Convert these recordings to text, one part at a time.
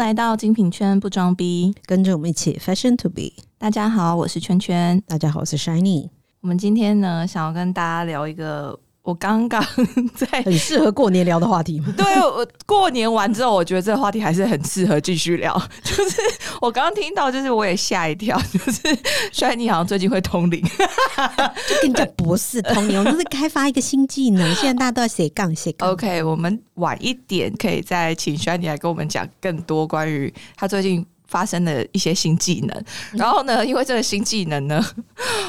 来到精品圈不装逼，跟着我们一起 fashion to be。大家好，我是圈圈。大家好，我是 Shiny。我们今天呢，想要跟大家聊一个我刚刚 在很适合过年聊的话题。对我过年完之后，我觉得这个话题还是很适合继续聊。就是我刚刚听到，就是我也吓一跳，就是 Shiny 好像最近会通灵，就跟叫博士通灵，我们是开发一个新技能。现在大家都在写杠写杠。OK，我们晚一点可以再请 Shiny 来跟我们讲更多关于他最近发生的一些新技能。然后呢，因为这个新技能呢，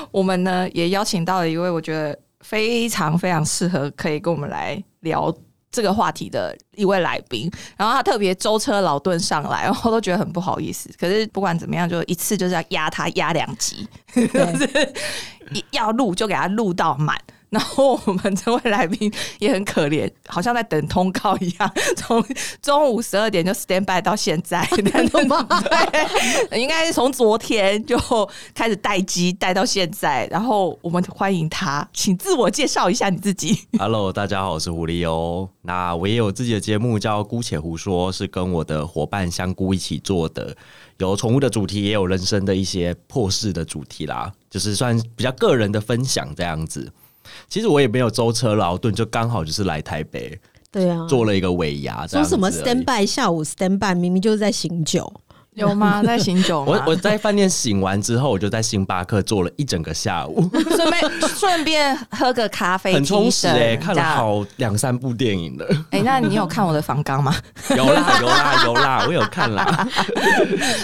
我们呢也邀请到了一位我觉得非常非常适合可以跟我们来聊。这个话题的一位来宾，然后他特别舟车劳顿上来，然后都觉得很不好意思。可是不管怎么样，就一次就是要压他压两集，就是一要录就给他录到满。然后我们这位来宾也很可怜，好像在等通告一样，从中午十二点就 stand by 到现在，对，应该是从昨天就开始待机待到现在。然后我们欢迎他，请自我介绍一下你自己。Hello，大家好，我是狐狸哦。那我也有自己的节目叫《姑且胡说》，是跟我的伙伴香菇一起做的，有宠物的主题，也有人生的一些破事的主题啦，就是算比较个人的分享这样子。其实我也没有舟车劳顿，就刚好就是来台北对啊，做了一个尾牙说什么 stand by 下午 stand by，明明就是在醒酒。有吗？在醒酒吗？我我在饭店醒完之后，我就在星巴克坐了一整个下午，顺便顺便喝个咖啡，很充实哎、哎、看了好两三部电影了。哎、那你有看我的房纲吗？有啦有啦有啦，我有看啦。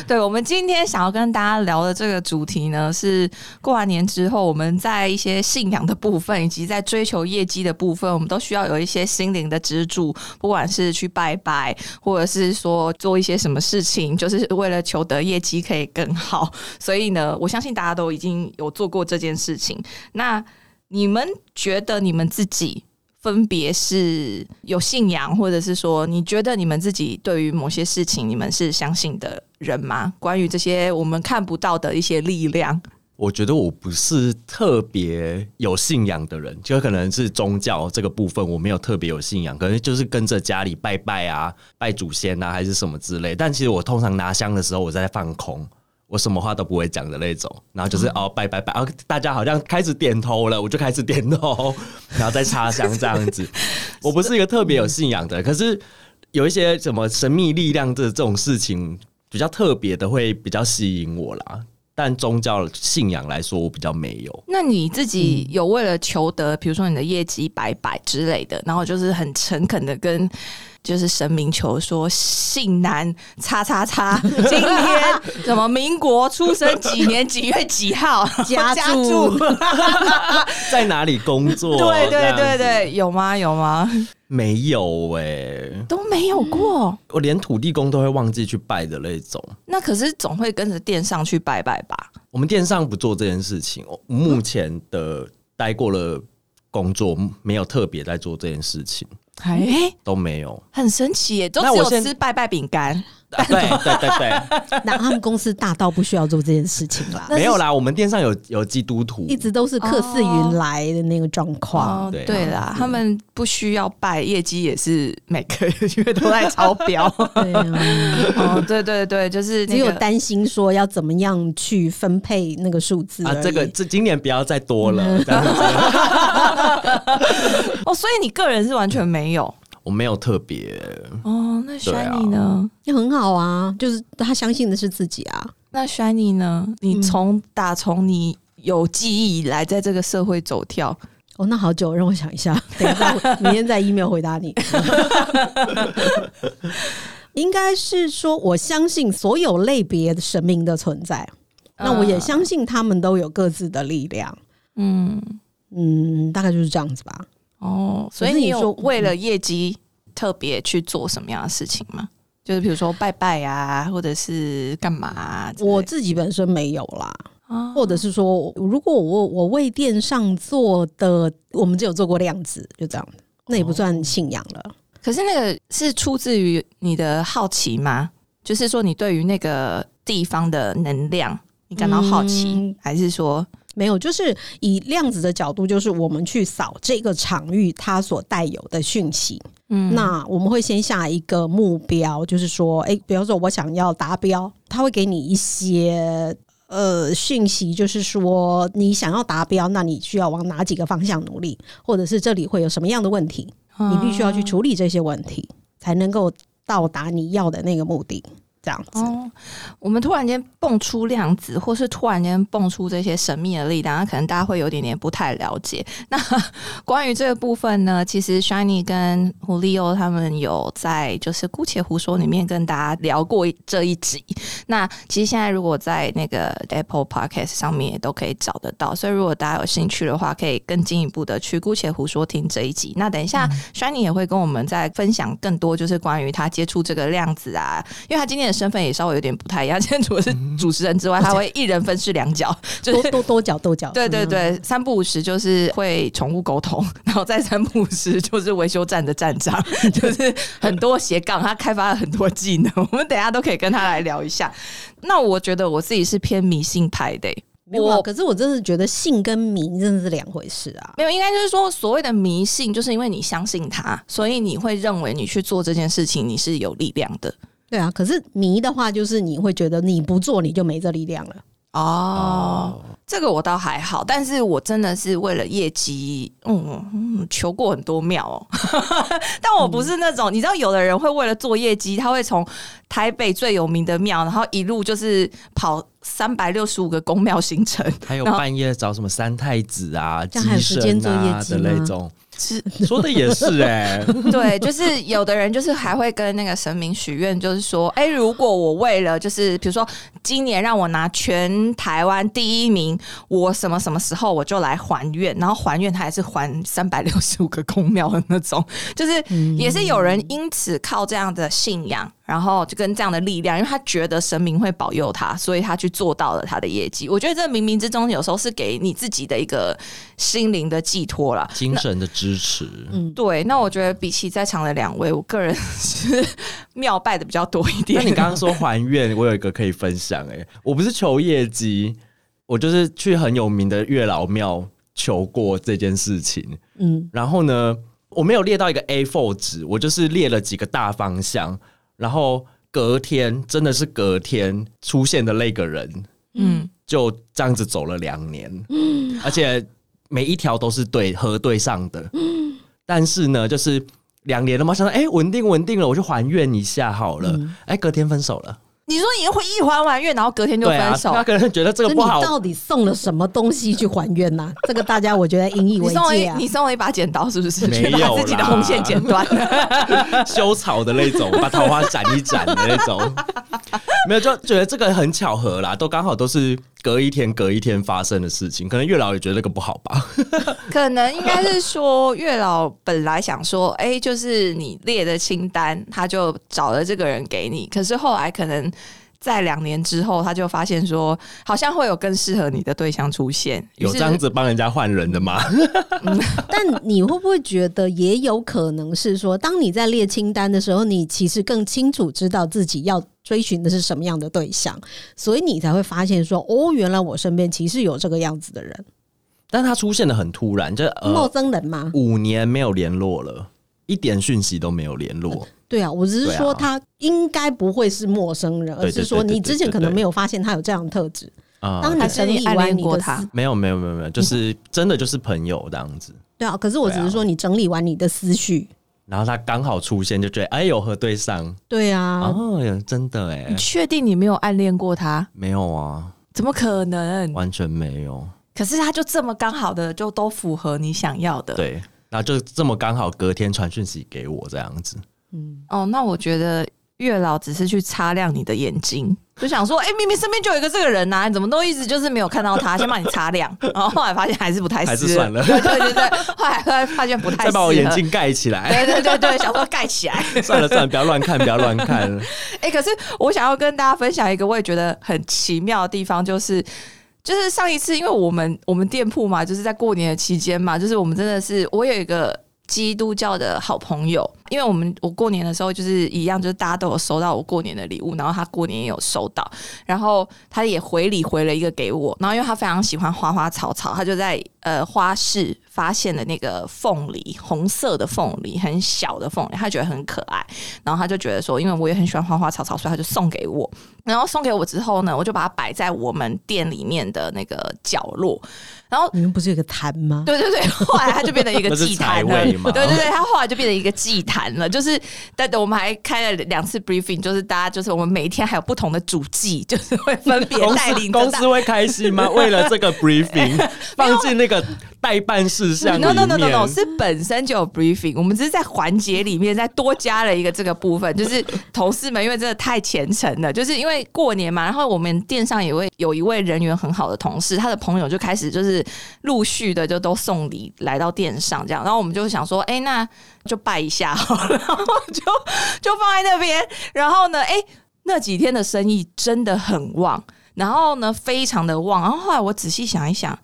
对，我们今天想要跟大家聊的这个主题呢，是过完年之后，我们在一些信仰的部分，以及在追求业绩的部分，我们都需要有一些心灵的支柱，不管是去拜拜，或者是说做一些什么事情，就是为了求得业绩可以更好。所以呢，我相信大家都已经有做过这件事情。那你们觉得你们自己？分别是有信仰，或者是说，你觉得你们自己对于某些事情，你们是相信的人吗？关于这些我们看不到的一些力量，我觉得我不是特别有信仰的人，就可能是宗教这个部分我没有特别有信仰，可能就是跟着家里拜拜啊、拜祖先啊，还是什么之类。但其实我通常拿香的时候，我在放空。我什么话都不会讲的那种，然后就是、哦拜拜拜，哦大家好像开始点头了，我就开始点头，然后再插香这样子。我不是一个特别有信仰的，可是有一些什么神秘力量的这种事情比较特别的，会比较吸引我啦。但宗教信仰来说，我比较没有。那你自己有为了求得，比如说你的业绩百百之类的，然后就是很诚恳的跟就是神明求说，姓男叉叉叉，今天什么民国出生几年几月几号，家住住，在哪里工作？对对对，对，有吗？有吗？没有哎、都没有过。我连土地公都会忘记去拜的那种。那可是总会跟着店上去拜拜吧？我们电商不做这件事情，我目前的待过了工作，没有特别在做这件事情，哎、都没有。很神奇耶，都只有吃拜拜饼干。啊对对对对，那他们公司大到不需要做这件事情啦，没有啦。我们店上有有基督徒，一直都是客似云来的那个状况。哦，对啦，他们不需要拜，业绩也是每个 月都在超标。对啊，哦，对对对，就是那个只有担心说要怎么样去分配那个数字啊，这个这今年不要再多了。哦，所以你个人是完全没有我没有特别，哦。那对啊 Shiny 呢？也很好啊，就是他相信的是自己啊。那 Shiny 呢？你嗯从打从你有记忆以来，在这个社会走跳，哦，那好久，让我想一下，等一下明天再 email 回答你。应该是说，我相信所有类别的神明的存在，那我也相信他们都有各自的力量。嗯，嗯，大概就是这样子吧。哦，所以你有为了业绩特别去做什么样的事情吗？就是比如说拜拜啊，或者是干嘛？我自己本身没有啦，哦或者是说，如果我我为电上做的，我们只有做过量子，就这样，那也不算信仰了。可是那个是出自于你的好奇吗？就是说你对于那个地方的能量，你感到好奇，嗯还是说没有，就是以量子的角度，就是我们去扫这个场域它所带有的讯息。嗯那我们会先下一个目标，就是说，哎、比方说我想要达标，他会给你一些呃讯息，就是说你想要达标，那你需要往哪几个方向努力，或者是这里会有什么样的问题，你必须要去处理这些问题，才能够到达你要的那个目的。这样子，哦，我们突然间蹦出量子，或是突然间蹦出这些神秘的力量，那可能大家会有点点不太了解。那关于这个部分呢，其实 Shiny 跟胡利欧他们有在就是姑且胡说里面跟大家聊过这一集。那其实现在如果在那个 Apple Podcast 上面也都可以找得到，所以如果大家有兴趣的话，可以更进一步的去姑且胡说听这一集。那等一下、Shiny 也会跟我们再分享更多，就是关于他接触这个量子啊，因为他今天的身份也稍微有点不太一样，现在除了是主持人之外，他会一人分饰两角，就是。多多多角多角，对对嗯，对，三不五时就是会宠物沟通，然后再三不五时就是维修站的站长，就是很多斜杠，他开发了很多技能，我们等一下都可以跟他来聊一下。那我觉得我自己是偏迷信派的欸、没有啊我可是我真的觉得信跟迷真的是两回事啊。没有，应该就是说，所谓的迷信，就是因为你相信他，所以你会认为你去做这件事情，你是有力量的。对啊，可是迷的话，就是你会觉得你不做你就没这力量了。哦，这个我倒还好，但是我真的是为了业绩，嗯嗯，求过很多庙哦。但我不是那种，你知道，有的人会为了做业绩，他会从台北最有名的庙，然后一路就是跑三百六十五个宫庙行程，还有半夜找什么三太子啊、这样还有时间做业绩机神啊的那种，是。说的也是哎、对，就是有的人就是还会跟那个神明许愿，就是说，哎、如果我为了就是比如说今年让我拿全台湾第一名，我什么什么时候我就来还愿，然后还愿他还是还三百六十五个公庙的那种，就是也是有人因此靠这样的信仰。然后就跟这样的力量，因为他觉得神明会保佑他，所以他去做到了他的业绩。我觉得这冥冥之中有时候是给你自己的一个心灵的寄托啦。精神的支持。嗯，对，那我觉得比起在场的两位，我个人是庙拜的比较多一点。那你刚刚说还愿，我有一个可以分享哎、我不是求业绩，我就是去很有名的月老庙求过这件事情。嗯，然后呢，我没有列到一个 A4 纸，我就是列了几个大方向，然后隔天真的是隔天出现的那个人，嗯，就这样子走了两年，嗯。而且每一条都是对核对上的，嗯但是呢，就是两年了嘛，想到哎稳定稳定了，我就还愿一下好了，哎、隔天分手了，你说你会一还完愿，然后隔天就对啊分，手，他可能觉得这个不好，到底送了什么东西去还愿呢、这个大家我觉得引以你为戒啊。送了一你送了一把剪刀，是不是？没去把有自己的红线剪断。修草的那种，把桃花斩一斩的那种，没有就觉得这个很巧合啦，都刚好都是隔一天隔一天发生的事情，可能月老也觉得那个不好吧，可能应该是说，月老本来想说，哎、就是你列的清单，他就找了这个人给你。可是后来可能在两年之后，他就发现说，好像会有更适合你的对象出现。有这样子帮人家换人的吗？但你会不会觉得也有可能是说，当你在列清单的时候，你其实更清楚知道自己要追寻的是什么样的对象，所以你才会发现说，哦，原来我身边其实有这个样子的人，但他出现的很突然，就陌呃生人吗？五年没有联络了，一点讯息都没有联络。对啊，我只是对啊说他应该不会是陌生人，而对对是说对对你之前可能对对没有发现他有这样的特质。啊、当你还是整理完你的恋过他思，没有没有没有没有，就是 真的就是朋友这样子。对啊，可是我只是说你整理完你的思绪，然后他刚好出现，就觉得哎有核对上对啊，哦，真的哎你，确定你没有暗恋过他？没有啊，怎么可能？完全没有。可是他就这么刚好的，就都符合你想要的。对，然后就这么刚好隔天传讯息给我这样子。嗯哦，那我觉得月老只是去擦亮你的眼睛，就想说，哎、明明身边就有一个这个人呐、你怎么都一直就是没有看到他，先把你擦亮，然后后来发现还是不太适合，还是算了对对对对，后来后来发现不太再把我眼镜盖起来。对对对对，想说盖起来。算了算了，不要乱看，不要乱看。哎、可是我想要跟大家分享一个我也觉得很奇妙的地方，就是。就是上一次，因为我们我们店铺嘛，就是在过年的期间嘛，就是我们真的是我有一个基督教的好朋友，因为我们我过年的时候就是一样，就是大家都有收到我过年的礼物，然后他过年也有收到，然后他也回礼回了一个给我，然后因为他非常喜欢花花草草，他就在呃花市发现了那个凤梨，红色的凤梨，很小的凤梨，他觉得很可爱，然后他就觉得说，因为我也很喜欢花花草草，所以他就送给我，然后送给我之后呢，我就把它摆在我们店里面的那个角落，然后你们不是有个坛吗？对对对，后来它就变成一个祭坛 了。对对对，它后来就变成一个祭坛了。就是，但我们还开了两次 briefing，就是大家就是我们每一天还有不同的主计，就是会分别带领着大公司会开心吗？为了这个 briefing 放进那个代办事项 No no no no no，是本身就有 briefing，我们只是在环节里面再多加了一个这个部分，就是同事们因为真的太虔诚了，就是因为过年嘛，然后我们店上也会有一位人缘很好的同事，他的朋友就开始就是陆续的就都送礼来到店上这样，然后我们就想说，哎、那就拜一下好了，然后就就放在那边，然后呢，哎、那几天的生意真的很旺，然后呢非常的旺，然后后来我仔细想一想。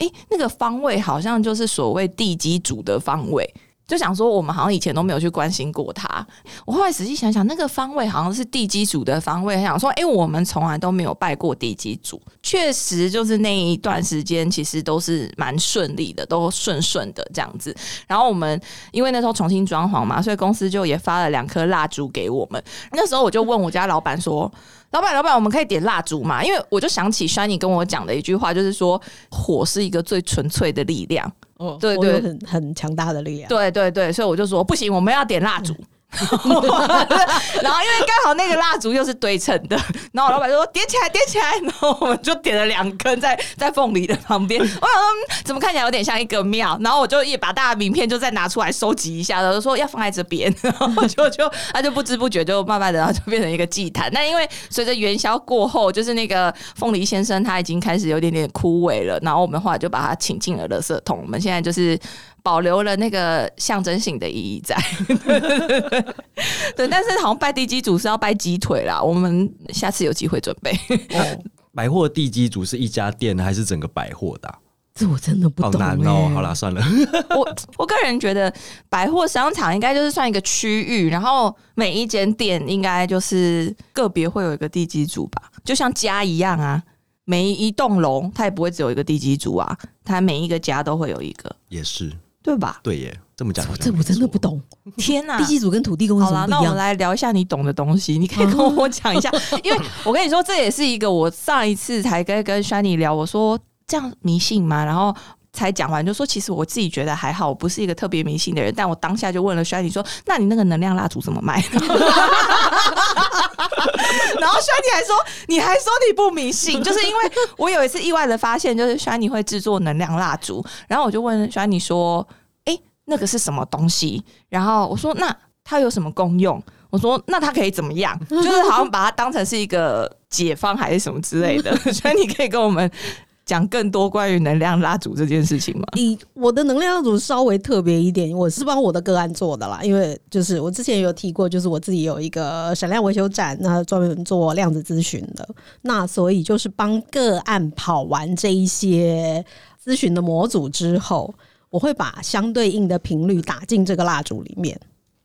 诶，那个方位好像就是所谓地基主的方位，就想说我们好像以前都没有去关心过它。我后来仔细想想，那个方位好像是地基主的方位，想说，诶，我们从来都没有拜过地基主。确实，就是那一段时间其实都是蛮顺利的，都顺顺的这样子。然后我们因为那时候重新装潢嘛，所以公司就也发了两颗蜡烛给我们。那时候我就问我家老板说。老板，老板，我们可以点蜡烛吗？因为我就想起 Shiny 跟我讲的一句话，就是说火是一个最纯粹的力量。哦对对很很强大的力量。对对对，所以我就说不行，我们要点蜡烛。然后因为刚好那个蜡烛又是对称的，然后老板就说点起来，点起来，然后我们就点了两根在在凤梨的旁边。我想说怎么看起来有点像一个庙，然后我就也把大家名片就再拿出来收集一下，然后说要放在这边，然后就就他就不知不觉就慢慢的，然后就变成一个祭坛。那因为随着元宵过后，就是那个凤梨先生他已经开始有点点枯萎了，然后我们后来就把他请进了垃圾桶。我们现在就是保留了那个象征性的意义在。对，但是好像拜地基主是要拜鸡腿啦，我们下次有机会准备。百货地基主是一家店还是整个百货的啊、这我真的不好懂、欸。难哦。好啦，算了，我我个人觉得百货商场应该就是算一个区域，然后每一间店应该就是个别会有一个地基主吧，就像家一样啊。每一栋楼它也不会只有一个地基主啊，它每一个家都会有一个，也是对吧？对耶。这么讲这我真的不。懂。天哪、地基组跟土地公有好啦，什么不一样？那我们来聊一下你懂的东西，你可以跟我 讲一下，因为我跟你说，这也是一个我上一次才跟跟 Shani 聊，我说这样迷信吗？然后。才讲完就说，其实我自己觉得还好，我不是一个特别迷信的人。但我当下就问了 Shani 说：“那你那个能量蜡烛怎么卖？” 然后 Shani 还说：“你还说你不迷信？”就是因为我有一次意外的发现，就是 Shani 会制作能量蜡烛，然后我就问 Shani 说：“哎、那个是什么东西？”然后我说：“那它有什么功用？”我说：“那它可以怎么样？”就是好像把它当成是一个解方还是什么之类的。所以你可以跟我们讲更多关于能量蜡烛这件事情吗？以我的能量蜡烛稍微特别一点，我是帮我的个案做的啦，因为就是我之前有提过，就是我自己有一个闪亮维修站，那专门做量子咨询的，那所以就是帮个案跑完这一些咨询的模组之后，我会把相对应的频率打进这个蜡烛里面。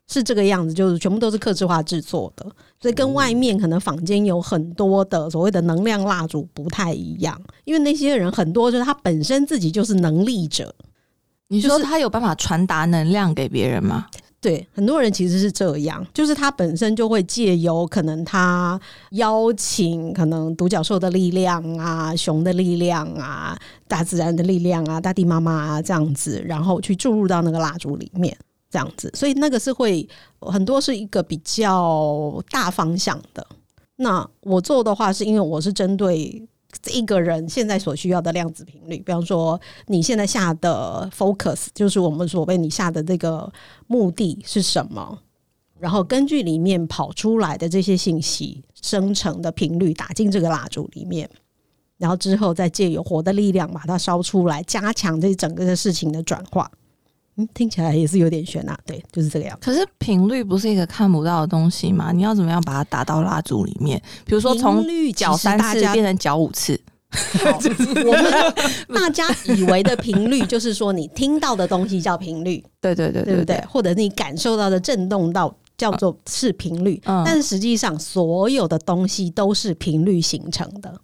是这个样子，就是全部都是克制化制作的，所以跟外面可能坊间有很多的所谓的能量蜡烛不太一样，因为那些人很多就是他本身自己就是能力者，你说他有办法传达能量给别人吗？对，很多人其实是这样，就是他本身就会借由可能他邀请可能独角兽的力量啊、熊的力量啊、大自然的力量啊、大地妈妈啊这样子，然后去注入到那个蜡烛里面，这样子，所以那个是会很多是一个比较大方向的。那我做的话，是因为我是针对一个人现在所需要的量子频率，比方说你现在下的 focus，就是我们所谓你下的这个目的是什么，然后根据里面跑出来的这些信息生成的频率打进这个蜡烛里面，然后之后再借由火的力量把它烧出来，加强这整个的事情的转化。嗯，听起来也是有点悬啊，对，就是这个样子。可是频率不是一个看不到的东西吗？你要怎么样把它打到蜡烛里面？比如说从搅三次变成搅五次，好 我们大家以为的频率，就是说你听到的东西叫频率，对对对对不对？或者你感受到的震动到叫做是频率，嗯但是实际上所有的东西都是频率形成的。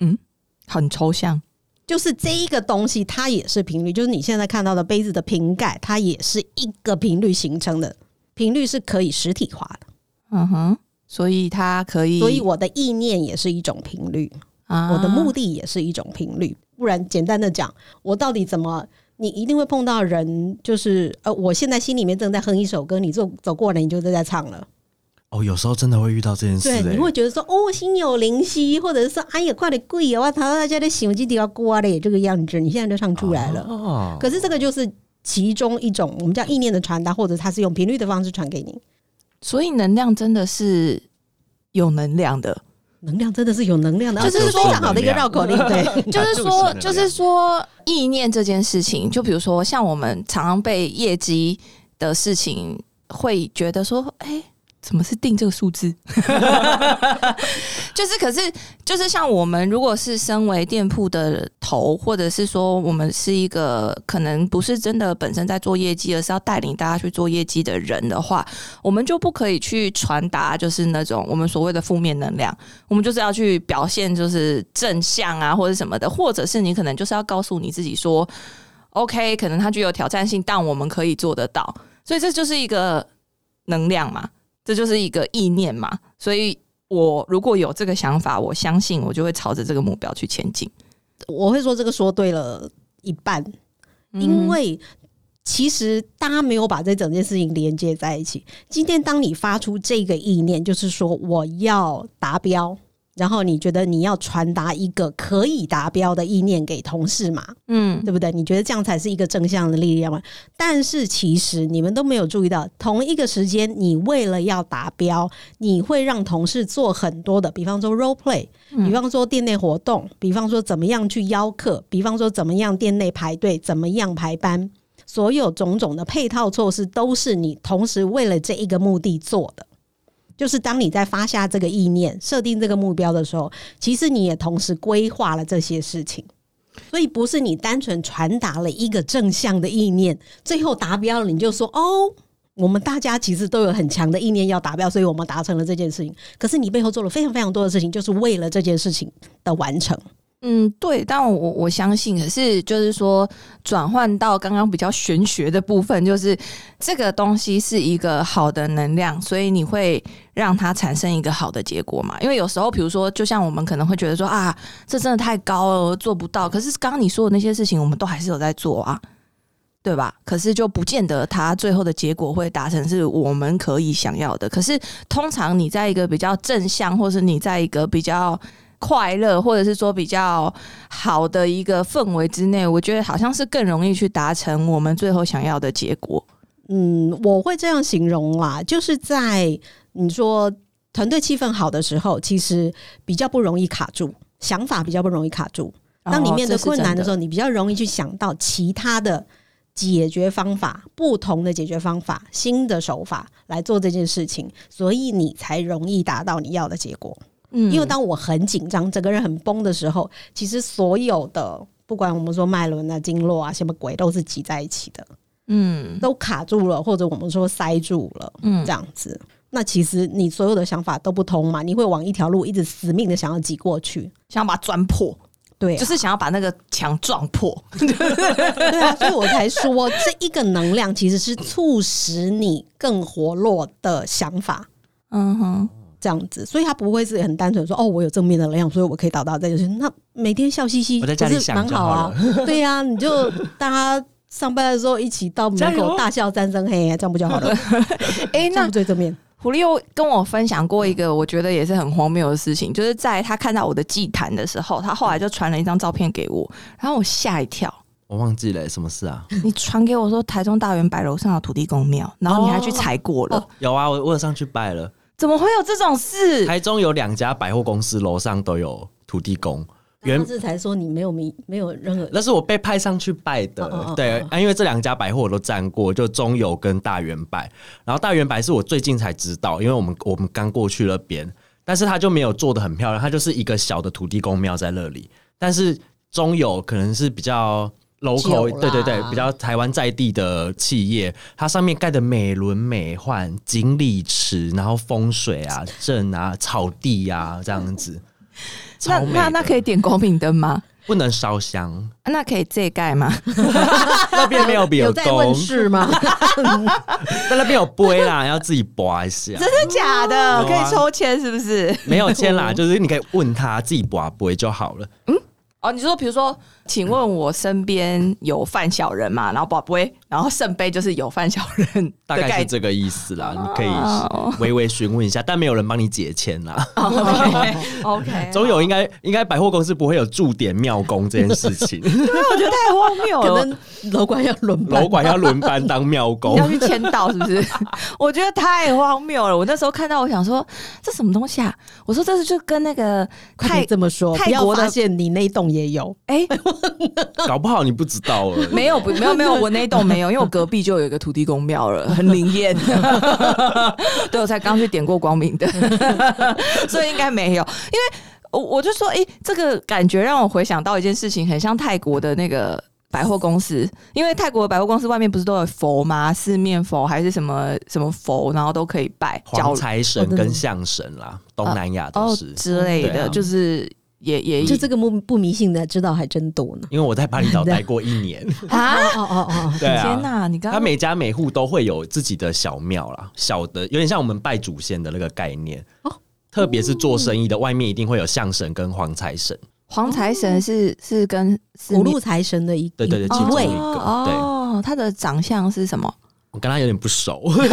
嗯很抽象。就是这一个东西，它也是频率，就是你现在看到的杯子的瓶盖，它也是一个频率形成的。频率是可以实体化的，嗯哼，所以它可以，所以我的意念也是一种频率，啊我的目的也是一种频率。不然，简单的讲，我到底怎么？你一定会碰到人，就是呃，我现在心里面正在哼一首歌，你走走过来，你就正在唱了。哦，有时候真的会遇到这件事、对，欸，你会觉得说哦，心有灵犀，或者是说哎呀，快点跪啊！我操，大家在想这条瓜嘞，这个样子，你现在就唱出来了。哦，可是这个就是其中一种我们叫意念的传达，或者它是用频率的方式传给你。所以能量真的是有能量的，能量真的是有能量的，就是非常好的一个绕口令，对。就是说，就是说，意念这件事情，就比如说，像我们常常被业绩的事情，会觉得说，哎、怎么是定这个数字？就是，可是，就是像我们如果是身为店铺的头，或者是说我们是一个可能不是真的本身在做业绩，而是要带领大家去做业绩的人的话，我们就不可以去传达就是那种我们所谓的负面能量。我们就是要去表现就是正向啊，或者什么的，或者是你可能就是要告诉你自己说，OK，可能它具有挑战性，但我们可以做得到。所以这就是一个能量嘛，这就是一个意念嘛。所以我如果有这个想法，我相信我就会朝着这个目标去前进。我会说这个说对了一半，因为其实大家没有把这整件事情连接在一起。今天当你发出这个意念，就是说我要达标。然后你觉得你要传达一个可以达标的意念给同事嘛？嗯对不对？你觉得这样才是一个正向的力量吗？但是其实你们都没有注意到，同一个时间，你为了要达标，你会让同事做很多的，比方说 role play，比方说店内活动，比方说怎么样去邀客，比方说怎么样店内排队，怎么样排班，所有种种的配套措施都是你同时为了这一个目的做的。就是当你在发下这个意念、设定这个目标的时候，其实你也同时规划了这些事情。所以不是你单纯传达了一个正向的意念，最后达标了，你就说哦，我们大家其实都有很强的意念要达标，所以我们达成了这件事情。可是你背后做了非常非常多的事情，就是为了这件事情的完成。嗯，对，但我我相信，可是就是说，转换到刚刚比较玄学的部分，就是这个东西是一个好的能量，所以你会让它产生一个好的结果嘛？因为有时候，比如说，就像我们可能会觉得说啊，这真的太高了，做不到。可是刚刚你说的那些事情，我们都还是有在做啊，对吧？可是就不见得它最后的结果会达成是我们可以想要的。可是通常你在一个比较正向，或是你在一个比较快乐，或者是说比较好的一个氛围之内，我觉得好像是更容易去达成我们最后想要的结果。嗯，我会这样形容啦，就是在你说团队气氛好的时候，其实比较不容易卡住，想法比较不容易卡住。当你面对困难的时候，候，你比较容易去想到其他的解决方法、不同的解决方法、新的手法来做这件事情，所以你才容易达到你要的结果。嗯。因为当我很紧张、整个人很崩的时候，其实所有的不管我们说脉轮啊、经络啊、什么鬼，都是挤在一起的，嗯。都卡住了，或者我们说塞住了，嗯。这样子。那其实你所有的想法都不通嘛，你会往一条路一直死命的想要挤过去，想要把它钻破，对、啊，就是想要把那个墙撞破。对啊，所以我才说这一个能量其实是促使你更活络的想法。嗯哼，这样子，所以他不会是很单纯说哦，我有正面的能量，所以我可以达到这就是。那每天笑嘻嘻，我在家里想就好蛮好啊。对呀、你就大家上班的时候一起到门口 大笑三声嘿，这样不就好了？哎、那不最正面？狐狸又跟我分享过一个我觉得也是很荒谬的事情，就是在他看到我的祭坛的时候，他后来就传了一张照片给我，然后我吓一跳。我忘记了什么事啊？你传给我说台中大圆柏楼上的土地公庙，然后你还去踩过了，哦有啊，我我有上去拜了。怎么会有这种事？台中有两家百货公司楼上都有土地公，原志才说你没有名没有任何那是我被派上去拜的，哦哦哦对啊，因为这两家百货我都站过，就中友跟大圆柏，然后大圆柏是我最近才知道，因为我们我们刚过去那边，但是它就没有做的很漂亮，它就是一个小的土地公庙在那里，但是中友可能是比较 local，对对对，比较台湾在地的企业，它上面盖的美轮美奂，锦鲤池，然后风水啊、镇啊、草地啊这样子，那那那可以以点光明灯吗？不能烧香，那可以这盖吗？那边没有比有在问世吗？但那边有杯啦，要自己拔一下。真的假的？可以抽签是不是？没有签啦，就是你可以问他自己拔杯就好了。嗯哦，你说比如说，请问我身边有犯小人嘛？然后宝贝，然后圣杯就是有犯小人 大的概是这个意思啦，你可哦以微微询问一下，但没有人帮你解签啦。OK OK，总有应该应该百货公司不会有驻点庙工这件事情，因为我觉得太荒谬了，可能楼管要轮班楼管要轮班当庙工要。去签到是不是？我觉得太荒谬了。我那时候看到，我想说这什么东西啊？我说这是就跟那个快泰点这么说，不要泰国发现你那一栋也有。哎、搞不好你不知道了没有不没有没有，我那一栋没有，因为我隔壁就有一个土地公庙了，很灵验。对，我才刚去点过光明灯，所以应该没有。因为我我就说，哎、这个感觉让我回想到一件事情，很像泰国的那个。百货公司，因为泰国的百货公司外面不是都有佛吗？四面佛还是什么什么佛，然后都可以拜黄财神跟象神啦，东南亚都哦是。之类的，就是也也就这个不不迷信的，知道还真多呢。因为我在巴厘岛待 过一年，啊！哦哦哦，对啊，天哪，你刚他每家每户都会有自己的小庙啦，小的有点像我们拜祖先的那个概念。哦特别是做生意的，外面一定会有相神跟黄财神。黄财神是是跟四面五路财神的一对对对其中一个哦，他的长相是什么？我跟他有点不熟，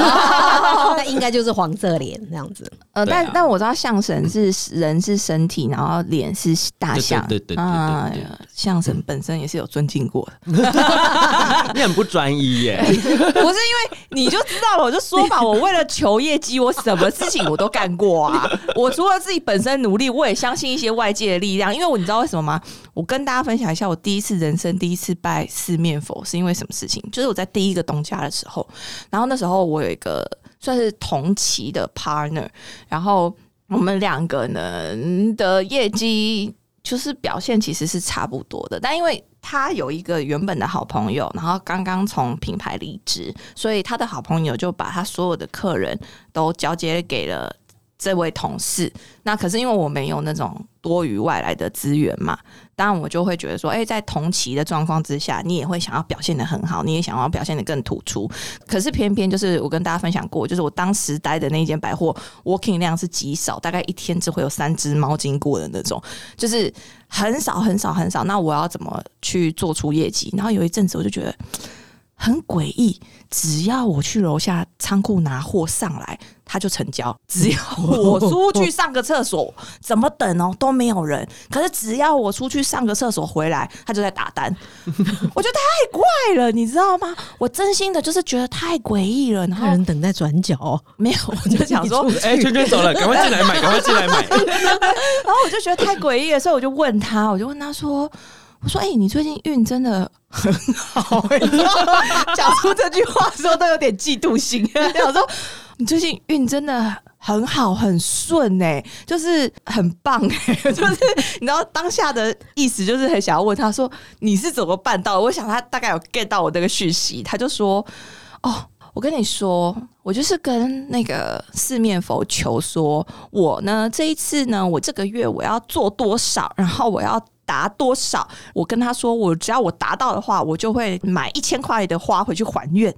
那应该就是黄色脸这样子。呃，但但我知道象神是人是身体，然后脸是大象，对对对对对啊对对象神本身也是有尊敬过的，你很不专一耶。不是因为你就知道了，我就说吧，我为了求业绩，我什么事情我都干过啊。我除了自己本身努力，我也相信一些外界的力量。因为我你知道为什么吗？我跟大家分享一下，我第一次人生第一次拜四面佛是因为什么事情？就是我在第一个东家的时候，然后那时候我有一个算是同期的 partner，然后我们两个人的业绩就是表现其实是差不多的，但因为他有一个原本的好朋友，然后刚刚从品牌离职，所以他的好朋友就把他所有的客人都交接给了这位同事。那可是因为我没有那种多于外来的资源嘛，当然我就会觉得说，哎、在同期的状况之下，你也会想要表现的很好，你也想要表现的更突出。可是偏偏就是我跟大家分享过，就是我当时待的那一间百货，working 量是极少，大概一天只会有三只猫经过的那种，就是很少很少很少。那我要怎么去做出业绩？然后有一阵子我就觉得很诡异，只要我去楼下仓库拿货上来，他就成交；只要 我出去上个厕所，怎么等哦都没有人。可是只要我出去上个厕所回来，他就在打单。我觉得太怪了，你知道吗？我真心的就是觉得太诡异了。然客后人等在转角哦，没有，我就想说，哎，圈圈走了，赶快进来买，赶快进来买。然后我就觉得太诡异了，所以我就问他，我就问他说：“我说，哎、你最近运真的很好、讲出这句话的时候都有点嫉妒心。我说你最近运真的很好，很顺哎、就是很棒哎、就是你知道当下的意思就是很想要问他说你是怎么办到的？我想他大概有 get 到我这个讯息，他就说哦。我跟你说，我就是跟那个四面佛求说，我呢这一次呢，我这个月我要做多少，然后我要达多少。我跟他说，我只要我达到的话，我就会买一千块的花回去还愿。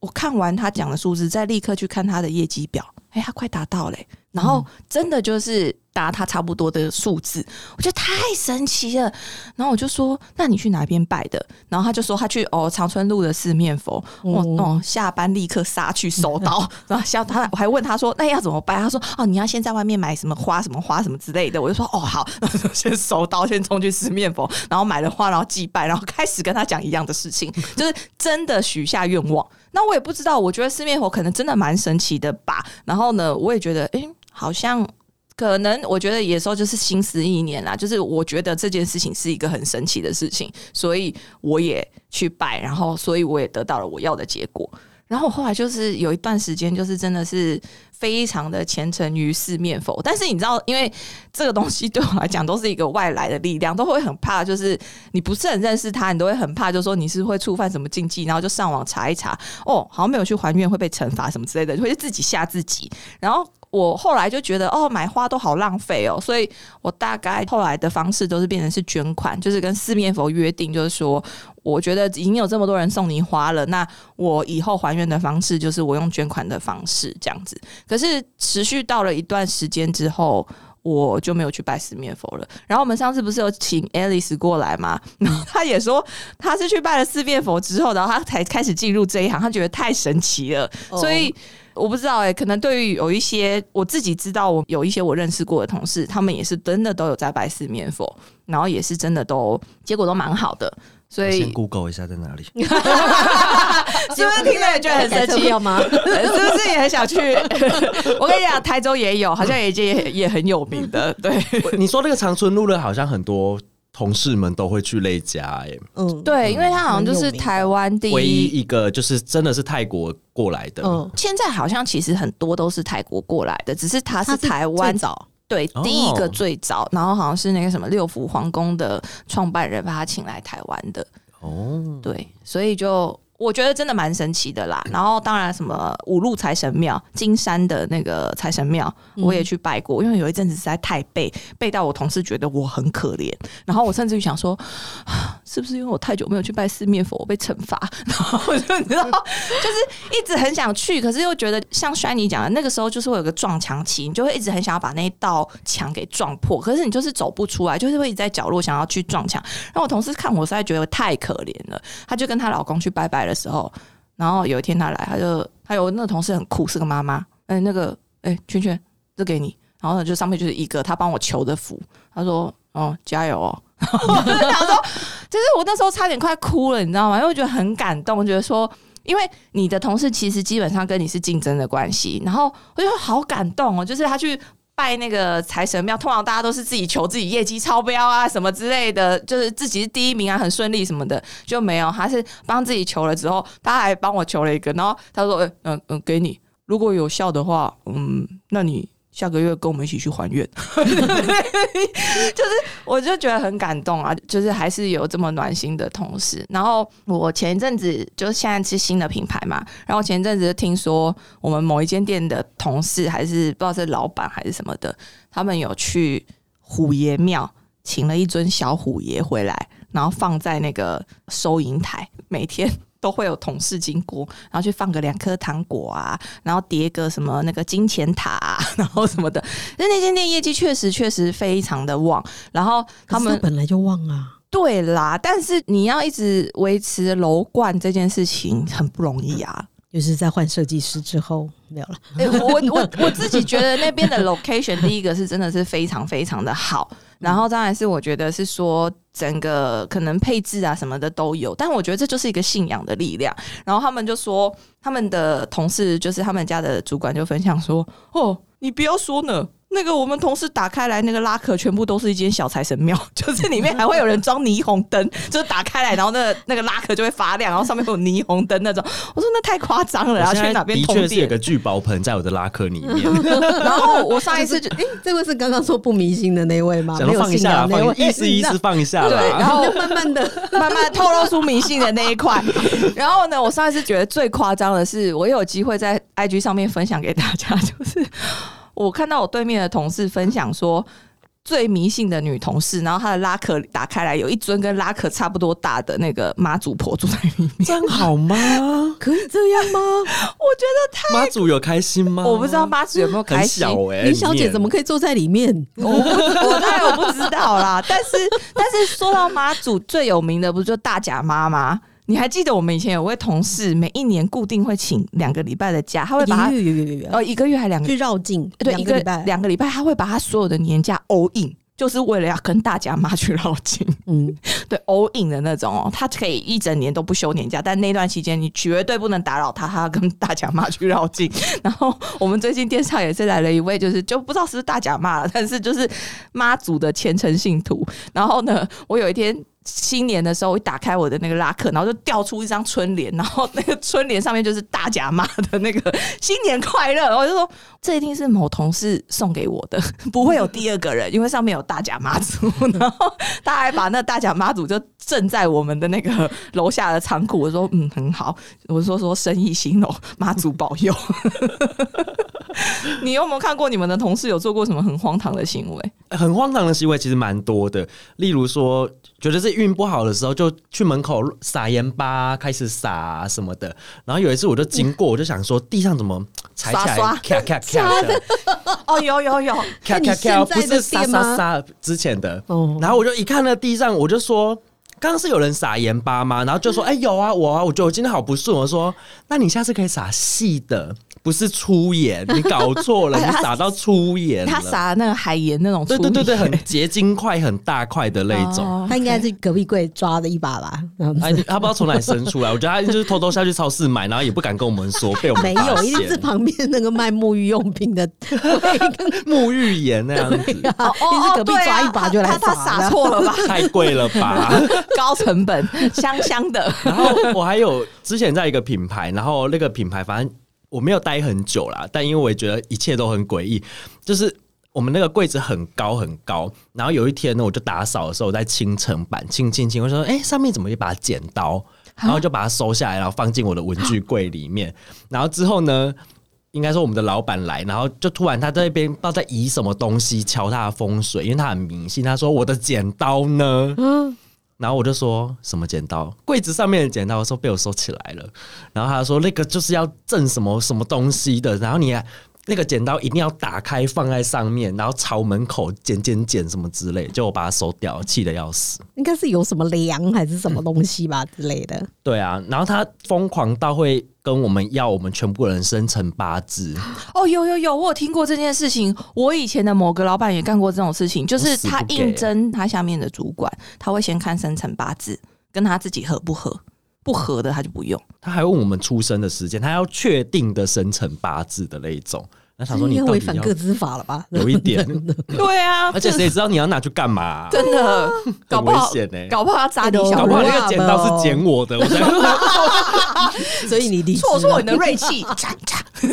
我看完他讲的数字，再立刻去看他的业绩表，哎、他快达到嘞、然后真的就是达他差不多的数字，我觉得太神奇了。然后我就说：“那你去哪边拜的？”然后他就说他去哦长春路的四面佛，我哦哦下班立刻杀去收刀。然后下他我还问他说：“那要怎么拜？”他说：“哦你要先在外面买什么花什么花什么之类的。”我就说：“哦好。”然后先收刀，先冲去四面佛，然后买了花，然后祭拜，然后开始跟他讲一样的事情，就是真的许下愿望。那我也不知道，我觉得四面佛可能真的蛮神奇的吧。然后呢，我也觉得，诶，好像可能，我觉得有时候就是心思意念啦。就是我觉得这件事情是一个很神奇的事情，所以我也去拜，然后所以我也得到了我要的结果。然后我后来就是有一段时间，就是真的是非常的虔诚于四面佛。但是你知道，因为这个东西对我来讲都是一个外来的力量，都会很怕，就是你不是很认识他，你都会很怕，就是说你是会触犯什么禁忌，然后就上网查一查，哦，好像没有去还愿会被惩罚什么之类的，就会自己吓自己。然后我后来就觉得，哦，买花都好浪费哦，所以我大概后来的方式都是变成是捐款，就是跟四面佛约定，就是说。我觉得已经有这么多人送你花了，那我以后还愿的方式就是我用捐款的方式这样子。可是持续到了一段时间之后，我就没有去拜四面佛了。然后我们上次不是有请 Alice 过来吗？然后他也说他是去拜了四面佛之后，然后他才开始进入这一行，他觉得太神奇了。所以我不知道哎，可能对于有一些我自己知道，我有一些我认识过的同事，他们也是真的都有在拜四面佛，然后也是真的都结果都蛮好的。所以先 Google 一下在哪里，是不是听了也觉得很神奇有吗？是不是也很想去？我跟你讲，台州也有，好像也也也很有名的。对，你说那个长春路的，好像很多同事们都会去那家。哎，嗯，对，因为他好像就是台湾第一唯一一个，就是真的是泰国过来的。嗯，现在好像其实很多都是泰国过来的，只是他是台湾早。对，第一个最早，然后好像是那个什么六福皇宫的创办人把他请来台湾的。哦，对，所以就。我觉得真的蛮神奇的啦，然后当然什么五路财神庙、金山的那个财神庙，我也去拜过。因为有一阵子实在太背背到我同事觉得我很可怜，然后我甚至于想说，是不是因为我太久没有去拜四面佛，我被惩罚？然后我就你知道，就是一直很想去，可是又觉得像轩尼讲的，那个时候就是会有个撞墙期，你就会一直很想要把那一道墙给撞破，可是你就是走不出来，就是会一直在角落想要去撞墙。然后我同事看我实在觉得太可怜了，她就跟她老公去拜拜了。的时候，然后有一天他来，他就他有那个同事很酷，是个妈妈。哎，那个哎，圈圈这给你。然后呢，就上面就是一个他帮我求的福。他说：“哦，加油哦。”他说：“就是我那时候差点快哭了，你知道吗？因为我觉得很感动，觉得说，因为你的同事其实基本上跟你是竞争的关系。然后我就好感动哦，就是他去。拜那个财神庙，通常大家都是自己求自己业绩超标啊，什么之类的，就是自己是第一名啊，很顺利什么的，就没有。他是帮自己求了之后，他还帮我求了一个，然后他说：“嗯嗯，给你，如果有效的话，嗯，那你。”下个月跟我们一起去还愿，就是我就觉得很感动啊！就是还是有这么暖心的同事。然后我前一阵子就现在是新的品牌嘛，然后前一阵子听说我们某一间店的同事还是不知道是老板还是什么的，他们有去虎爷庙请了一尊小虎爷回来，然后放在那个收银台，每天。都会有同事经过，然后去放个两颗糖果啊，然后叠个什么那个金钱塔，然后什么的。那那间店业绩确实确实非常的旺，然后他们本来就旺啊。对啦，但是你要一直维持楼冠这件事情很不容易啊。就是在换设计师之后没有了。我我我自己觉得那边的 location 第一个是真的是非常非常的好，然后当然是我觉得是说整个可能配置啊什么的都有，但我觉得这就是一个信仰的力量。然后他们就说他们的同事就是他们家的主管就分享说：“哦，你不要说呢。”那个我们同事打开来，那个拉克全部都是一间小财神庙，就是里面还会有人装霓虹灯，就是打开来，然后那那个拉克就会发亮，然后上面有霓虹灯那种。我说那太夸张了，然后去哪边的确是有个聚宝盆在我的拉克里面。然后我上一次就，哎，这位是刚刚说不迷信的那位吗？没放下，放意思意思放一下。对，然后慢慢的、慢慢的透露出迷信的那一块。然后呢，我上一次觉得最夸张的是，我有机会在 IG 上面分享给大家，就是。我看到我对面的同事分享说，最迷信的女同事，然后她的拉克打开来，有一尊跟拉克差不多大的那个妈祖婆住在里面，这样好吗？可以这样吗？我觉得太妈祖有开心吗？我不知道妈祖有没有开心。林小姐怎么可以坐在里面？我我当然我不知道啦。但是但是说到妈祖最有名的，不是就大甲妈吗？你还记得我们以前有位同事，每一年固定会请两个礼拜的假，他会把他呃一个月还两个去绕境，对一个礼拜两个礼拜，他会把他所有的年假 all in，就是为了要跟大家妈去绕境。嗯，对 all in 的那种哦，他可以一整年都不休年假，但那段期间你绝对不能打扰他，他要跟大家妈去绕境。然后我们最近电视上也是来了一位，就是就不知道是不是大家妈了，但是就是妈祖的虔诚信徒。然后呢，我有一天。新年的时候，我一打开我的那个拉克，然后就掉出一张春联，然后那个春联上面就是大甲妈的那个新年快乐，我就说这一定是某同事送给我的，不会有第二个人，因为上面有大甲妈祖，然后他还把那大甲妈祖就镇在我们的那个楼下的仓库，我说嗯很好，我说说生意兴隆，妈祖保佑。你有没有看过你们的同事有做过什么很荒唐的行为？很荒唐的行为其实蛮多的，例如说，觉得是运不好的时候，就去门口撒盐巴，开始撒什么的。然后有一次我就经过，我就想说，地上怎么踩起来咔咔咔的，哦，有有有，咔咔咔，不是的撒撒撒之前的。哦然后我就一看那地上，我就说。刚刚是有人撒盐巴吗？然后就说：“ 哎、有啊，我啊，我觉得我今天好不顺。”我说：“那你下次可以撒细的，不是粗盐，你搞错了，你撒到粗盐。”他撒那个海盐那种，对对对对，很结晶块、很大块的那种。哦他应该是隔壁柜抓的一把吧？哎，他不知道从哪里生出来，我觉得他就是偷偷下去超市买，然后也不敢跟我们说，被我们 没发有，一定是旁边那个卖沐浴用品的 沐浴盐那样子，啊，一定是隔壁抓一把就来哦他撒错了吧？太贵了吧？高成本，香香的。然后我还有之前在一个品牌，然后那个品牌反正我没有待很久啦，但因为我也觉得一切都很诡异，就是。我们那个柜子很高很高，然后有一天呢，我就打扫的时候我在清层板清清清，我说，哎、上面怎么有一把剪刀？然后就把它收下来，然后放进我的文具柜里面。然后之后呢，应该说我们的老板来，然后就突然他在那边不知道在移什么东西，敲他的风水，因为他很迷信。他说我的剪刀呢？嗯，然后我就说什么剪刀？柜子上面的剪刀，我说被我收起来了。然后他说那个就是要赠什么什么东西的，然后你那个剪刀一定要打开放在上面，然后朝门口剪剪剪什么之类，就我把它收掉，气得要死。应该是有什么梁还是什么东西吧之类的。对啊，然后他疯狂到会跟我们要我们全部人生辰八字，哦，有有有，我有听过这件事情。我以前的某个老板也干过这种事情，就是他应征他下面的主管，他会先看生辰八字，跟他自己合不合，不合的他就不用。他还问我们出生的时间，他要确定的生辰八字的那一种。那他说你违反个资法了吧？有一点，对啊，而且谁知道你要拿去干嘛、啊真的。搞不好危险欸。搞不好要砸你搞不好那个剪刀是剪我的，我才 所以你离职挫挫你的了锐气，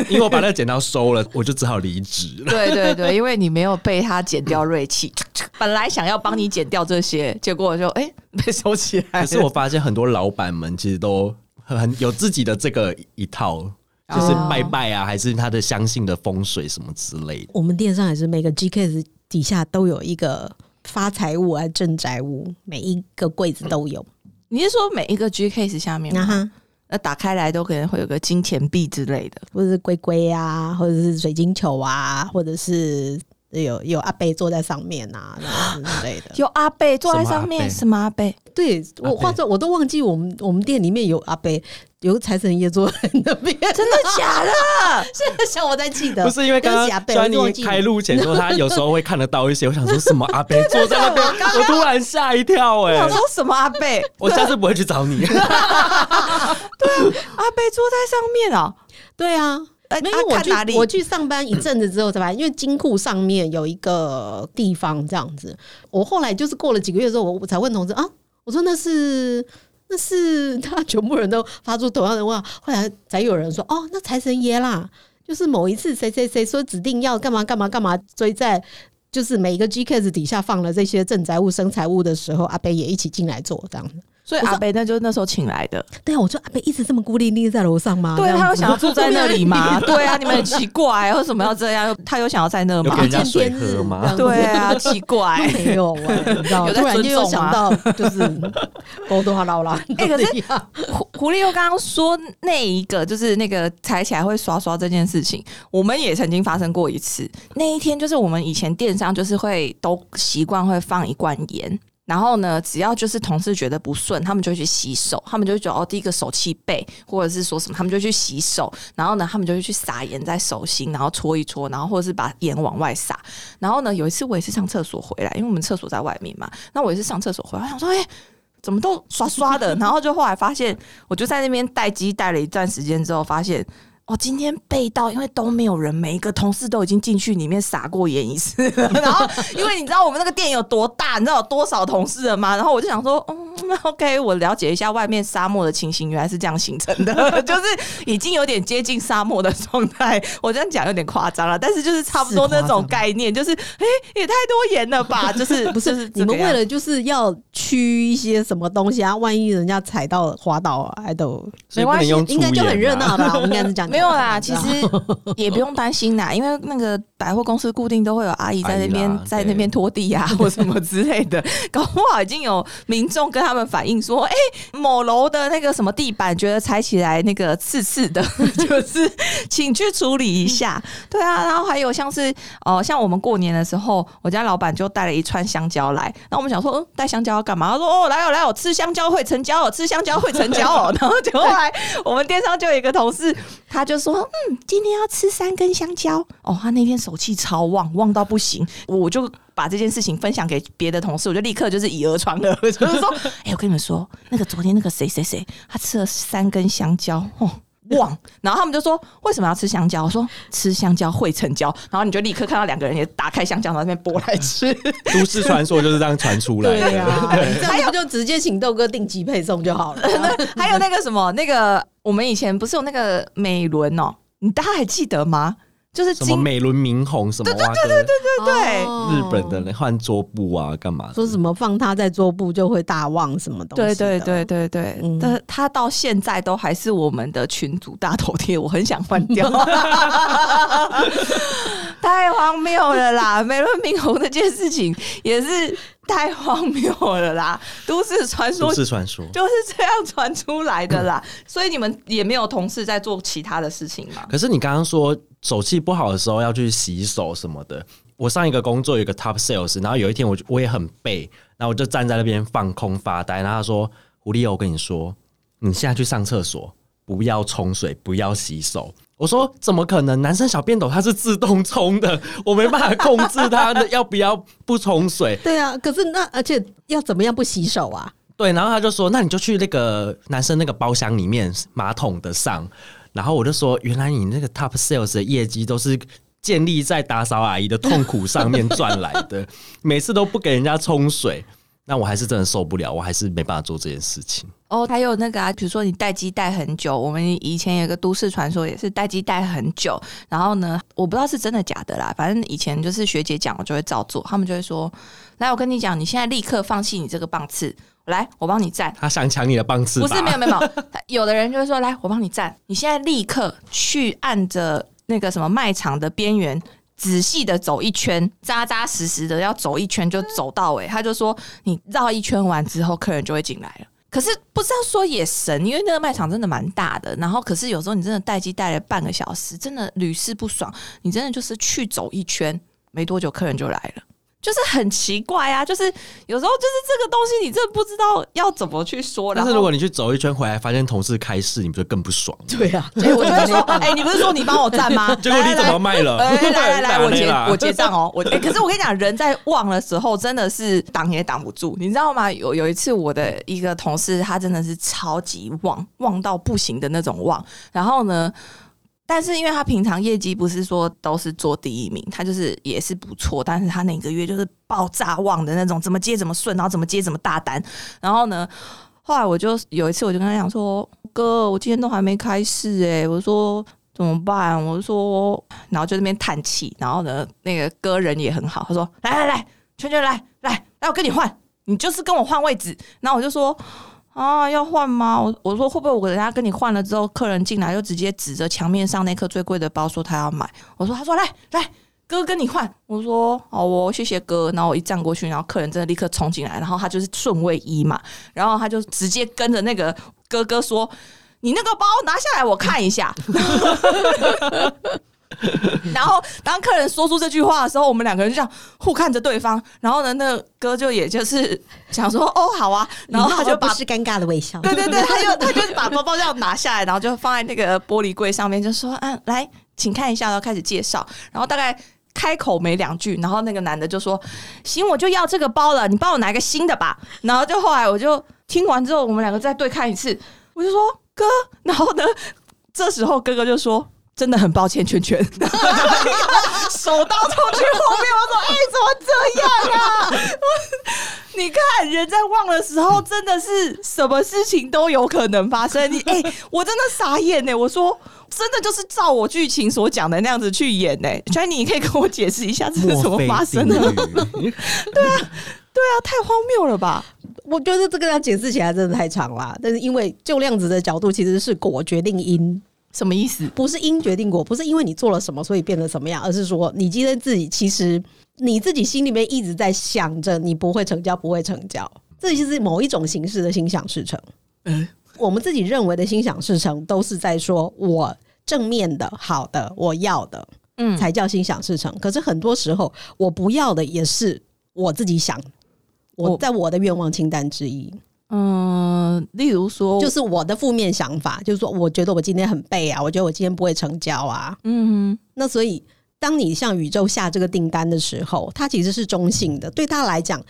因为我把那个剪刀收了，我就只好离职了。对对对，因为你没有被他剪掉锐气，本来想要帮你剪掉这些，结果就哎、被收起来。可是我发现很多老板们其实都很有自己的这个一套，就是拜拜啊，还是他的相信的风水什么之类的。我们店上也是每个 G case 底下都有一个发财物啊镇宅物，每一个柜子都有。你是说每一个 G case 下面吗？啊哈，那打开来都可能会有个金钱币之类的。或者是龟龟啊，或者是水晶球啊，或者是有有阿贝坐在上面啊，这样子之类的。有阿贝坐在上面，什什么阿贝？对我话说，我都忘记我们我们店里面有阿贝，有个财神爷坐在那边，真的假的？现在想我在记得，不是因为刚阿贝，开路前说他有时候会看得到一些，我想说什么阿贝坐在那边，我突然吓一跳哎、我想说什么阿贝？我下次不会去找你。对阿贝坐在上面啊？对啊。呃没有，我去啊看哪里我去上班一阵子之后才发现，因为金库上面有一个地方这样子。我后来就是过了几个月之后，我我才问同事啊，我说那是那是他全部人都发出同样的话，后来才有人说哦，那财神爷啦，就是某一次谁谁谁说指定要干嘛干嘛干嘛追在。就是每一个 GKS 底下放了这些正财物、生财物的时候，阿北也一起进来做这样子。所以阿贝那就是那时候请来的。对啊，我说阿北一直这么孤零零在楼上吗？对啊，他有这样子想要 住在那里吗？对啊，你们很奇怪，为什么要这样？他有想要在那吗见天日吗对啊，奇怪。没有啊，你知道，突然间又想到，就是沟多哈劳啦。哎可是狐狐狸又刚刚说那一个就是那个踩起来会刷刷这件事情，我们也曾经发生过一次。那一天就是我们以前电商就是会都习惯会放一罐盐。然后呢，只要就是同事觉得不顺，他们就去洗手，他们就觉得哦，第一个手气背，或者是说什么，他们就去洗手。然后呢，他们就会去撒盐在手心，然后搓一搓，然后或者是把盐往外撒。然后呢，有一次我也是上厕所回来，因为我们厕所在外面嘛，那我也是上厕所回来，我想说，哎、怎么都刷刷的？然后就后来发现，我就在那边待机待了一段时间之后，发现我，今天被到，因为都没有人，每一个同事都已经进去里面撒过盐一次了。然后，因为你知道我们那个店有多大，你知道有多少同事了吗？然后我就想说，嗯 OK，我了解一下外面沙漠的情形，原来是这样形成的，就是已经有点接近沙漠的状态。我这样讲有点夸张了，但是就是差不多那种概念，就是哎，也太多盐了吧？就是不是你们为了就是要驱一些什么东西啊？万一人家踩到滑倒，还都没关系，应该就很热闹吧？我应该是这样。没有啦，其实也不用担心啦，因为那个百货公司固定都会有阿姨在那边在那边拖地啊，或什么之类的。搞不好已经有民众跟他们反映说，哎，某楼的那个什么地板觉得踩起来那个刺刺的，就是请去处理一下。对啊，然后还有像是哦，像我们过年的时候，我家老板就带了一串香蕉来，那我们想说，嗯，带香蕉要干嘛？他说，哦，来哦来哦，吃香蕉会成交哦，吃香蕉会成交哦。然后就后来我们电商就有一个同事，他。就说嗯，今天要吃三根香蕉哦。他那天手气超旺，旺到不行。我就把这件事情分享给别的同事，我就立刻就是以讹传讹，就是说，哎，我跟你们说，那个昨天那个谁谁谁，他吃了三根香蕉 哦，旺。然后他们就说，为什么要吃香蕉？我说吃香蕉会成交。然后你就立刻看到两个人也打开香蕉，在那边剥来吃。都市传说就是这样传出来的。还有就直接请豆哥定级配送就好了。还有那个什么那个。我们以前不是有那个美轮哦，你大家还记得吗？就是什么美轮明宏什么？对对对对对对对，日本的那换桌布啊，干嘛？说什么放他在桌布就会大旺什么东西？对对对对对，但他到现在都还是我们的群主大头贴，我很想换掉，太荒谬了啦！美轮明宏那件事情也是。太荒谬了啦！都市传说，都市传说就是这样传出来的啦。所以你们也没有同事在做其他的事情吗？可是你刚刚说手气不好的时候要去洗手什么的。我上一个工作有一个 top sales，然后有一天我我也很背，然后我就站在那边放空发呆。然后他说：“狐狸，我跟你说，你现在去上厕所，不要冲水，不要洗手。”我说怎么可能？男生小便斗它是自动冲的，我没办法控制它的要不要不冲水。对啊，可是那而且要怎么样不洗手啊？对，然后他就说，那你就去那个男生那个包厢里面马桶的上。然后我就说，原来你那个 top sales 的业绩都是建立在打扫阿姨的痛苦上面赚来的，每次都不给人家冲水。那我还是真的受不了，我还是没办法做这件事情。哦，还有那个啊，比如说你待机待很久，我们以前有个都市传说，也是待机待很久。然后呢，我不知道是真的假的啦，反正以前就是学姐讲，我就会照做。他们就会说：“来，我跟你讲，你现在立刻放弃你这个棒次，来，我帮你站。”他想抢你的棒次？不是，没有没有。有的人就会说：“来，我帮你站，你现在立刻去按着那个什么卖场的边缘。”仔细的走一圈，扎扎实实的要走一圈就走到尾。他就说，你绕一圈完之后，客人就会进来了。可是不知道说也神，因为那个卖场真的蛮大的。然后，可是有时候你真的待机待了半个小时，真的屡试不爽。你真的就是去走一圈，没多久客人就来了。就是很奇怪啊，就是有时候就是这个东西，你真的不知道要怎么去说。但是如果你去走一圈回来，发现同事开市，你不就更不爽？对啊，我就会说，哎，你不是说你帮我站吗？结果你怎么卖了？来来来，我结 我结账哦。我哎，可是我跟你讲，人在旺的时候真的是挡也挡不住，你知道吗？有有一次，我的一个同事，他真的是超级旺，旺到不行的那种旺。然后呢？但是因为他平常业绩不是说都是做第一名，他就是也是不错，但是他那个月就是爆炸旺的那种，怎么接怎么顺，然后怎么接怎么大单。然后呢，后来我就有一次我就跟他讲说：“哥，我今天都还没开市哎。”我说：“怎么办？”我说，然后就那边叹气。然后呢，那个哥人也很好，他说：“来来来，圈圈来来来，我跟你换，你就是跟我换位置。”然后我就说。啊，要换吗？我我说会不会我等下跟你换了之后，客人进来就直接指着墙面上那颗最贵的包说他要买。我说他说来来，哥跟你换。我说好哦，谢谢哥。然后我一站过去，然后客人真的立刻冲进来，然后他就是顺位一嘛，然后他就直接跟着那个哥哥说：“你那个包拿下来我看一下。” 然后当客人说出这句话的时候，我们两个人就这样互看着对方。然后呢，那个哥就也就是想说：“哦，好啊。”然后他就把是尴尬的微笑。对对对，他 就他就把包包这样拿下来，然后就放在那个玻璃柜上面，就说：“嗯，来，请看一下。”然后开始介绍。然后大概开口没两句，然后那个男的就说：“行，我就要这个包了，你帮我拿个新的吧。”然后就后来我就听完之后，我们两个再对看一次，我就说：“哥。”然后呢，这时候哥哥就说。真的很抱歉，圈圈，手刀冲去后面，我说：“哎、怎么这样啊？” 你看，人在忘的时候，真的是什么事情都有可能发生。你哎、我真的傻眼呢、我说，真的就是照我剧情所讲的那样子去演呢、所以你可以跟我解释一下这是怎么发生的？对啊对啊，太荒谬了吧？我觉得这个要解释起来真的太长了。但是因为就量子的角度，其实是果决定因，什么意思？不是因决定果，不是因为你做了什么所以变得什么样，而是说你今天自己其实你自己心里面一直在想着你不会成交，不会成交，这就是某一种形式的心想事成。嗯我们自己认为的心想事成，都是在说我正面的、好的，我要的，嗯才叫心想事成。可是很多时候，我不要的也是我自己想，我我在我的愿望清单之一，嗯，例如说，就是我的负面想法，就是说，我觉得我今天很背啊，我觉得我今天不会成交啊。嗯那所以，当你向宇宙下这个订单的时候，它其实是中性的，对他来讲，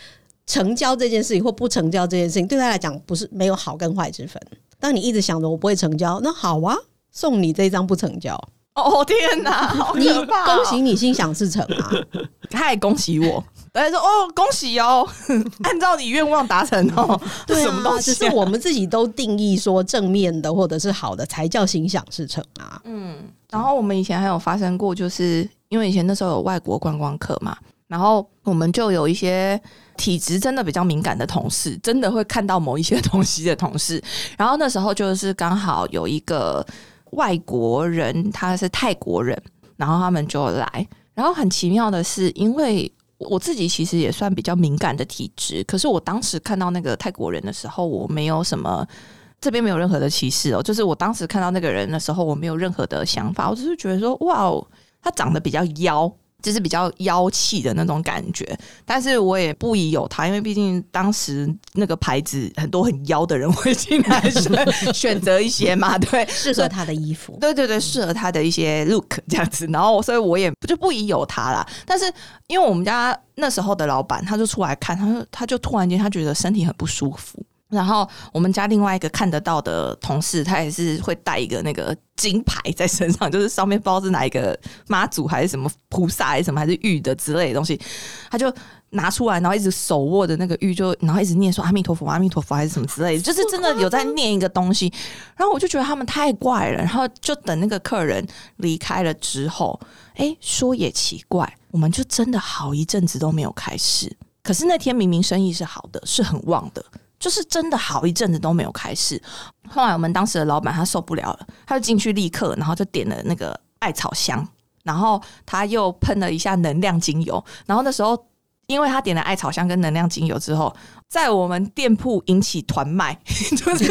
成交这件事情或不成交这件事情，对他来讲不是没有好跟坏之分。当你一直想着我不会成交，那好啊，送你这一张不成交，哦天哪，好你可怕哦恭喜你心想事成啊！太恭喜我，大家说哦，恭喜哦，按照你愿望达成哦，对什么东啊，西、只是我们自己都定义说正面的或者是好的才叫心想事成啊。嗯然后我们以前还有发生过，就是因为以前那时候有外国观光客嘛，然后我们就有一些体质真的比较敏感的同事，真的会看到某一些东西的同事。然后那时候就是刚好有一个外国人，他是泰国人，然后他们就来，然后很奇妙的是，因为我自己其实也算比较敏感的体质，可是我当时看到那个泰国人的时候，我没有什么。这边没有任何的歧视哦，就是我当时看到那个人的时候，我没有任何的想法，我只是觉得说，哇哦，他长得比较妖，就是比较妖气的那种感觉。但是我也不疑有他，因为毕竟当时那个牌子很多很妖的人会进来选选择一些嘛，对，适合他的衣服，对对对，适合他的一些 look 这样子，然后所以我也就不疑有他啦。但是因为我们家那时候的老板，他就出来看，他说他就突然间他觉得身体很不舒服。然后我们家另外一个看得到的同事，他也是会带一个那个金牌在身上，就是上面不知道是哪一个妈祖还是什么菩萨还是什么还是玉的之类的东西，他就拿出来，然后一直手握着那个玉就，然后一直念说阿弥陀佛阿弥陀佛还是什么之类的，就是真的 有在念一个东西。然后我就觉得他们太怪了，然后就等那个客人离开了之后，哎，说也奇怪，我们就真的好一阵子都没有开市。可是那天明明生意是好的，是很旺的，就是真的好一阵子都没有开市。后来我们当时的老板他受不了了，他就进去立刻，然后就点了那个艾草香，然后他又喷了一下能量精油，然后那时候因为他点了艾草香跟能量精油之后，在我们店铺引起团卖，就是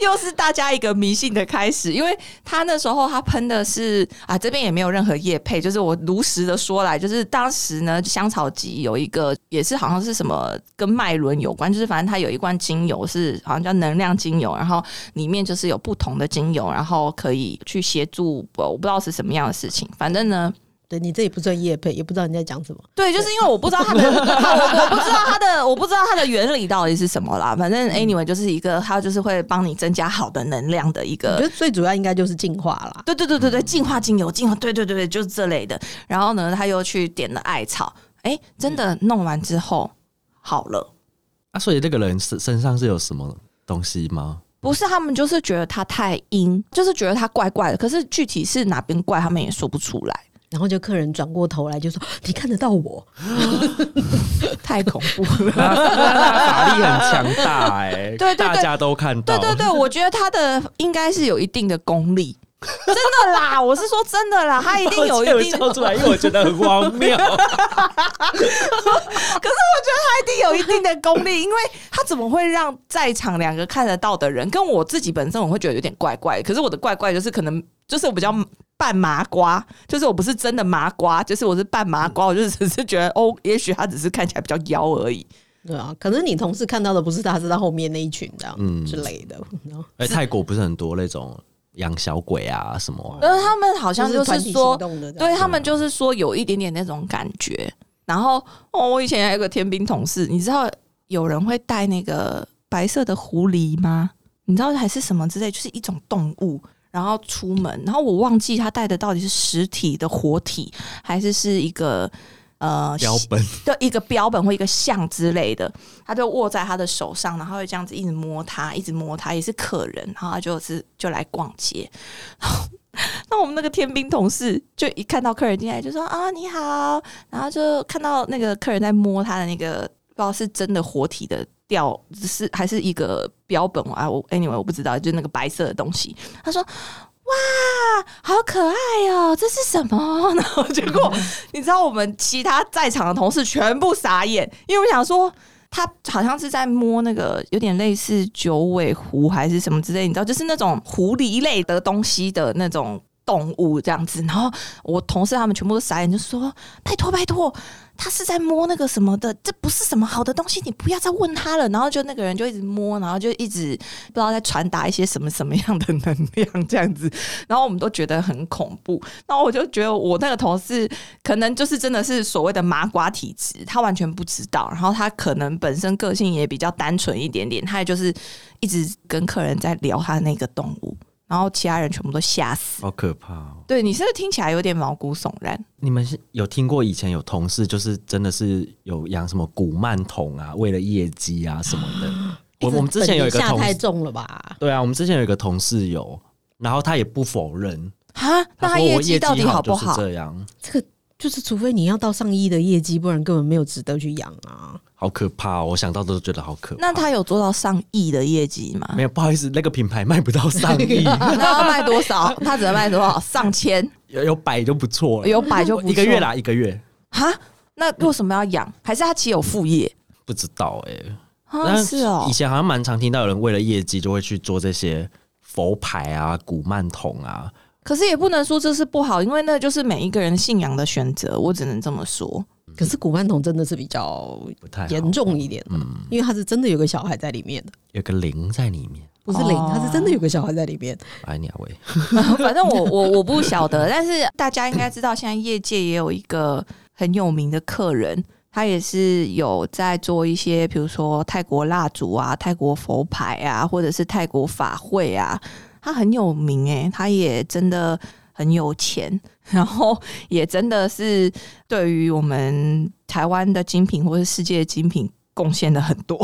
又是大家一个迷信的开始。因为他那时候他喷的是啊，这边也没有任何业配，就是我如实的说来，就是当时呢香草集有一个也是好像是什么跟脉轮有关，就是反正他有一罐精油是好像叫能量精油，然后里面就是有不同的精油，然后可以去协助我不知道是什么样的事情，反正呢。对你这也不算业配，也不知道你在讲什么。对，就是因为我不知道它的，我我不知道它的，我不知道它的原理到底是什么啦。反正 anyway 就是一个，它就是会帮你增加好的能量的一个。我觉得最主要应该就是净化啦。对对对对对，净化精油，净化，对对对对，就是这类的。然后呢，他又去点了艾草，哎，真的弄完之后好了。啊，所以那个人身身上是有什么东西吗？不是他们就是觉得他太阴，就是觉得他怪怪的，可是具体是哪边怪，他们也说不出来，然后就客人转过头来就说：“你看得到我 太恐怖了。法力很强大哎、对对对大家都看到。对对对，我觉得他的应该是有一定的功力，真的啦，我是说真的啦，他一定有一定的，笑出来，因为我觉得很荒谬。可是我觉得他一定有一定的功力，因为他怎么会让在场两个看得到的人，跟我自己本身我会觉得有点怪怪，可是我的怪怪就是可能就是我比较。半麻瓜，就是我不是真的麻瓜，就是我是半麻瓜，我就只是觉得哦，也许他只是看起来比较妖而已。！”对啊，可能你同事看到的不是他，是他后面那一群这样、嗯之类的。泰国不是很多那种养小鬼啊什么啊、可是他们好像就团体是说行，动的，对他们就是说有一点点那种感觉。然后哦，我以前还有个天兵同事，你知道有人会带那个白色的狐狸吗？你知道还是什么之类，就是一种动物。然后出门，然后我忘记他带的到底是实体的活体，还是是一个呃标本。的一个标本或一个像之类的，他就握在他的手上，然后会这样子一直摸他，一直摸他，也是客人，然后他就是就来逛街，然后 那我们那个天兵同事就一看到客人进来就说啊你好，然后就看到那个客人在摸他的那个不知道是真的活体的掉，是还是一个标本啊？我 anyway 我不知道，就是那个白色的东西，他说。哇，好可爱哦！这是什么？然后结果你知道，我们其他在场的同事全部傻眼，因为我想说，他好像是在摸那个有点类似九尾狐还是什么之类，你知道，就是那种狐狸类的东西的那种动物这样子。然后我同事他们全部都傻眼，就说：“拜托，拜托。”他是在摸那个什么的，这不是什么好的东西，你不要再问他了。然后就那个人就一直摸，然后就一直不知道在传达一些什么什么样的能量这样子。然后我们都觉得很恐怖。然后我就觉得我那个同事可能就是真的是所谓的麻瓜体质，他完全不知道。然后他可能本身个性也比较单纯一点点，他也就是一直跟客人在聊他那个动物。然后其他人全部都吓死，好可怕哦！对你是不是听起来有点毛骨悚然？你们是有听过以前有同事就是真的是有养什么古曼童啊，为了业绩啊什么的。我我们之前有一个同太重了吧？对啊，我们之前有一个同事有，然后他也不否认啊，那他业绩到底好不好？这样，这个就是除非你要到上亿的业绩，不然根本没有值得去养啊。好可怕哦！我想到都觉得好可怕。那他有做到上亿的业绩吗？没有，不好意思，那个品牌卖不到上亿。那要卖多少？他只能卖多少？上千？有有百就不错了。有百就一个月啦，一个月。哈？那为什么要养？还是他其实有副业？不知道哎。啊，是哦。以前好像蛮常听到有人为了业绩就会去做这些佛牌啊、古曼童啊。可是也不能说这是不好，因为那就是每一个人信仰的选择。我只能这么说。可是古曼童真的是比较严重一点，嗯，因为他是真的有个小孩在里面的，有个灵在里面，不是灵，他是真的有个小孩在里面。哎，鸟喂，反正我我我不晓得，但是大家应该知道，现在业界也有一个很有名的客人，他也是有在做一些，比如说泰国蜡烛啊、泰国佛牌啊，或者是泰国法会啊，他很有名诶，他也真的很有钱。然后也真的是对于我们台湾的精品或者世界的精品贡献的很多，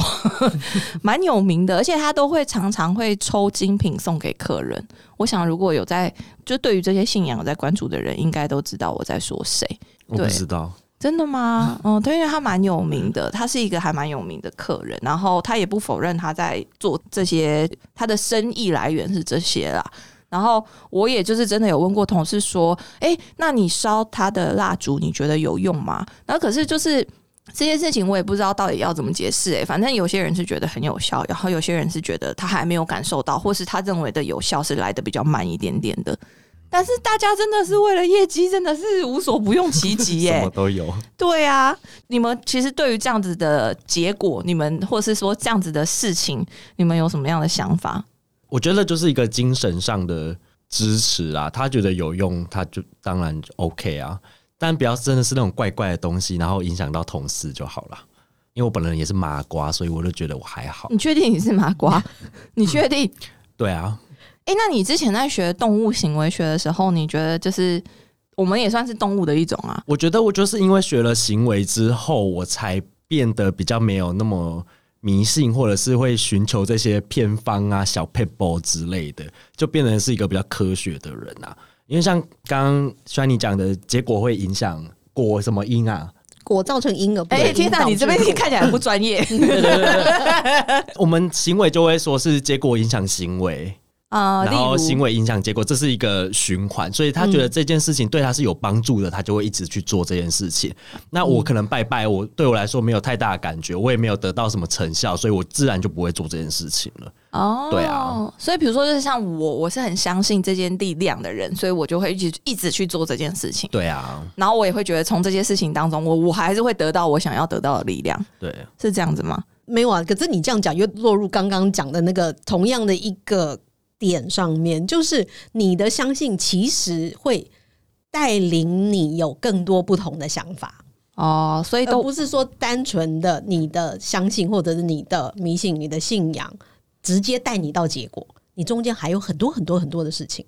蛮有名的，而且他都会常常会抽精品送给客人。我想如果有在就对于这些信仰有在关注的人，应该都知道我在说谁。我不知道，真的吗？嗯，对，因为他蛮有名的，他是一个还蛮有名的客人，然后他也不否认他在做这些，他的生意来源是这些啦。然后我也就是真的有问过同事说，哎，那你烧他的蜡烛，你觉得有用吗？然后可是就是这件事情，我也不知道到底要怎么解释。哎，反正有些人是觉得很有效，然后有些人是觉得他还没有感受到，或是他认为的有效是来的比较慢一点点的。但是大家真的是为了业绩，真的是无所不用其极耶，什么都有。对啊，你们其实对于这样子的结果，你们或是说这样子的事情，你们有什么样的想法？我觉得就是一个精神上的支持啊，他觉得有用，他就当然 OK 啊。但不要真的是那种怪怪的东西，然后影响到同事就好了。因为我本人也是麻瓜，所以我就觉得我还好。你确定你是麻瓜？你确定？对啊。哎，那你之前在学动物行为学的时候，你觉得就是我们也算是动物的一种啊？我觉得我就是因为学了行为之后，我才变得比较没有那么。迷信或者是会寻求这些偏方啊、小 paper 之类的，就变成是一个比较科学的人啊。因为像刚刚虽然你讲的结果会影响果什么因啊，果造成因而哎，天哪，你这边看起来不专业。我们行为就会说是结果影响行为。啊，然后行为影响结果，这是一个循环，所以他觉得这件事情对他是有帮助的，他就会一直去做这件事情。那我可能拜拜，我对我来说没有太大的感觉，我也没有得到什么成效，所以我自然就不会做这件事情了。哦，对啊，所以比如说，就是像我，我是很相信这件力量的人，所以我就会一直一直去做这件事情。对啊，然后我也会觉得从这些事情当中，我我还是会得到我想要得到的力量。对，是这样子吗？没有啊，可是你这样讲又落入刚刚讲的那个同样的一个。点上面就是你的相信，其实会带领你有更多不同的想法哦，所以都不是说单纯的你的相信或者是你的迷信、你的信仰直接带你到结果，你中间还有很多很多很多的事情。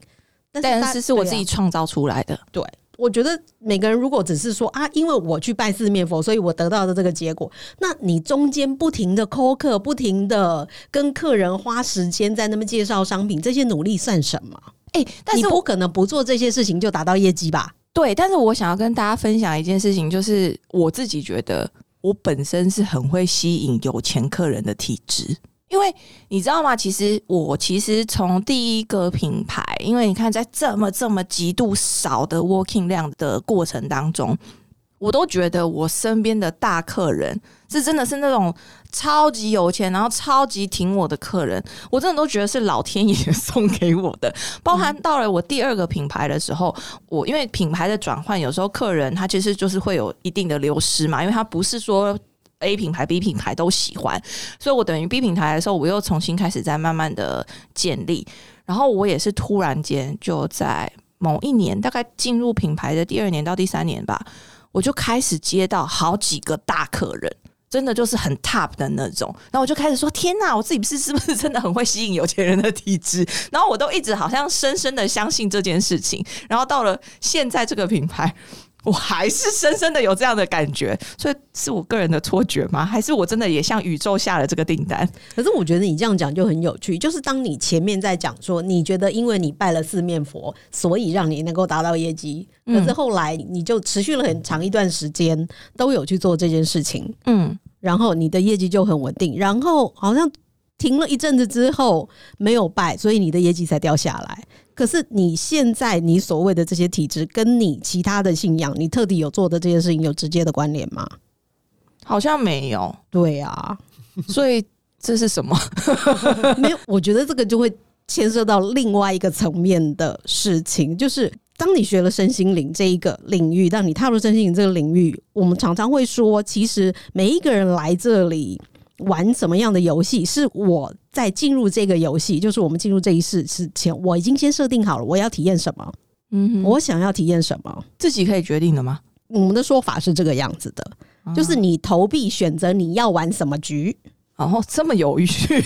大但是是我对啊自己创造出来的。对，我觉得每个人如果只是说啊，因为我去拜四面佛，所以我得到的这个结果，那你中间不停的扣客，不停的跟客人花时间在那边介绍商品，这些努力算什么？哎、但是我你不可能不做这些事情就达到业绩吧？对，但是我想要跟大家分享一件事情，就是我自己觉得我本身是很会吸引有钱客人的体质。因为你知道吗？其实我其实从第一个品牌，因为你看在这么这么极度少的 working 量的过程当中，我都觉得我身边的大客人是真的是那种超级有钱，然后超级挺我的客人，我真的都觉得是老天爷 送给我的。包含到了我第二个品牌的时候，我因为品牌的转换，有时候客人他其实就是会有一定的流失嘛，因为他不是说 A 品牌、B 品牌都喜欢，所以我等于 B 品牌的时候，我又重新开始在慢慢的建立，然后我也是突然间就在某一年，大概进入品牌的第二年到第三年吧，我就开始接到好几个大客人。真的就是很 top 的那种，然后我就开始说：天哪，我自己是是不是真的很会吸引有钱人的体质？然后我都一直好像深深的相信这件事情，然后到了现在这个品牌，我还是深深的有这样的感觉，所以是我个人的错觉吗？还是我真的也向宇宙下了这个订单？可是我觉得你这样讲就很有趣，就是当你前面在讲说，你觉得因为你拜了四面佛，所以让你能够达到业绩，可嗯是后来你就持续了很长一段时间都有去做这件事情，嗯，然后你的业绩就很稳定，然后好像停了一阵子之后没有拜，所以你的业绩才掉下来。可是你现在你所谓的这些体质，跟你其他的信仰，你特地有做的这些事情有直接的关联吗？好像没有，对啊，所以这是什么？没有，我觉得这个就会牵涉到另外一个层面的事情，就是当你学了身心灵这一个领域，当你踏入身心灵这个领域，我们常常会说，其实每一个人来这里玩什么样的游戏，是我在进入这个游戏，就是我们进入这一世之前，我已经先设定好了我要体验什么，嗯哼，我想要体验什么。自己可以决定的吗？我们的说法是这个样子的，就是你投币选择你要玩什么局，哦，这么有趣，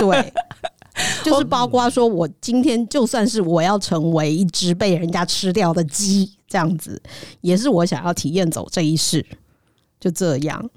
对，就是包括说，我今天就算是我要成为一只被人家吃掉的鸡，这样子，也是我想要体验走这一世，就这样。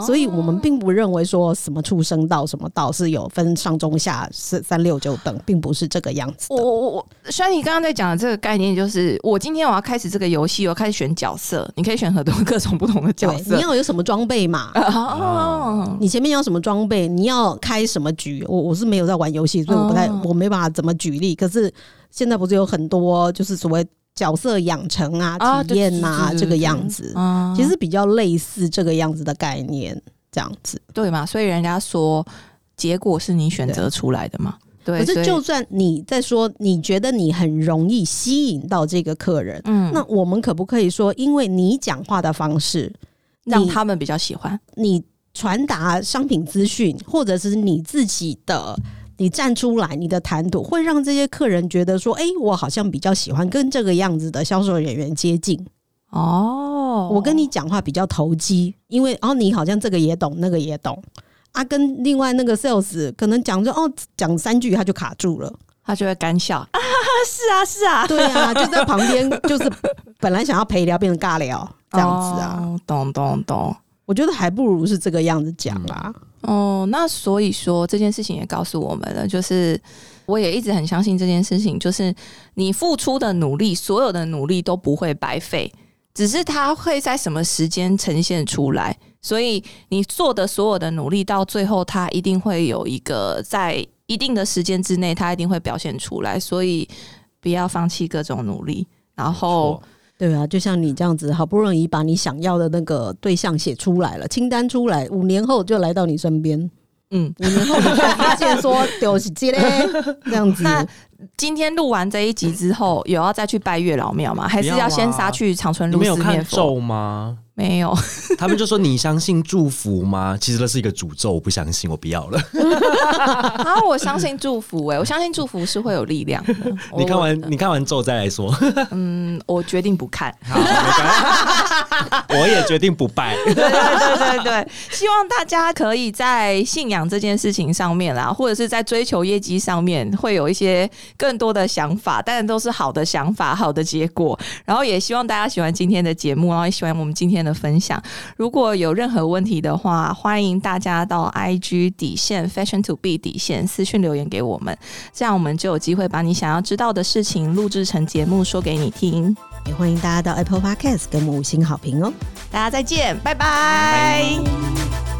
所以我们并不认为说什么畜生道、什么道是有分上中下三三六九等，并不是这个样子的。我我我，虽然你刚刚在讲的这个概念，就是我今天我要开始这个游戏，我要开始选角色，你可以选很多各种不同的角，色你。要有什么装备嘛？哦，你前面要什么装备？你要开什么局？我我是没有在玩游戏，所以我不太、哦我没办法怎么举例。可是现在不是有很多就是所谓角色养成啊、啊体验啊这个样子，啊其实比较类似这个样子的概念，这样子。对嘛，所以人家说结果是你选择出来的嘛。对，可是就算你在说你觉得你很容易吸引到这个客人，嗯，那我们可不可以说，因为你讲话的方式，让他们比较喜欢。你传达商品资讯，或者是你自己的，你站出来，你的谈吐，会让这些客人觉得说，哎、我好像比较喜欢跟这个样子的销售人员接近。哦，我跟你讲话比较投机，因为哦，你好像这个也懂，那个也懂。啊，跟另外那个 sales 可能讲说哦，讲三句他就卡住了。他就会干笑啊，是啊，是啊，对啊，就在旁边，就是本来想要陪聊，变成尬聊这样子啊。哦，懂懂懂。我觉得还不如是这个样子讲啦。哦，那所以说这件事情也告诉我们了，就是我也一直很相信这件事情，就是你付出的努力，所有的努力都不会白费，只是它会在什么时间呈现出来。所以你做的所有的努力，到最后它一定会有一个在一定的时间之内，它一定会表现出来。所以不要放弃各种努力，然后对啊，就像你这样子，好不容易把你想要的那个对象写出来了，清单出来，五年后就来到你身边。嗯，五年后发现说 丢是这嘞，这样子。那今天录完这一集之后，有要再去拜月老庙吗？还是要先杀去长春路你们有看面佛？咒吗？没有，他们就说你相信祝福吗？其实那是一个诅咒，我不相信，我不要了。然 后我相信祝福、欸，哎，我相信祝福是会有力量的。你看完你看完咒再来说。嗯，我决定不看。好，没关系 我也决定不拜。对对对对对，希望大家可以在信仰这件事情上面啦，或者是在追求业绩上面，会有一些更多的想法，当然都是好的想法、好的结果。然后也希望大家喜欢今天的节目，然后也喜欢我们今天的分享。如果有任何问题的话，欢迎大家到 IG 底线 Fashion to B 底线私讯留言给我们，这样我们就有机会把你想要知道的事情录制成节目说给你听。也欢迎大家到 Apple Podcast 给我们五星好评哦。大家再见，拜拜。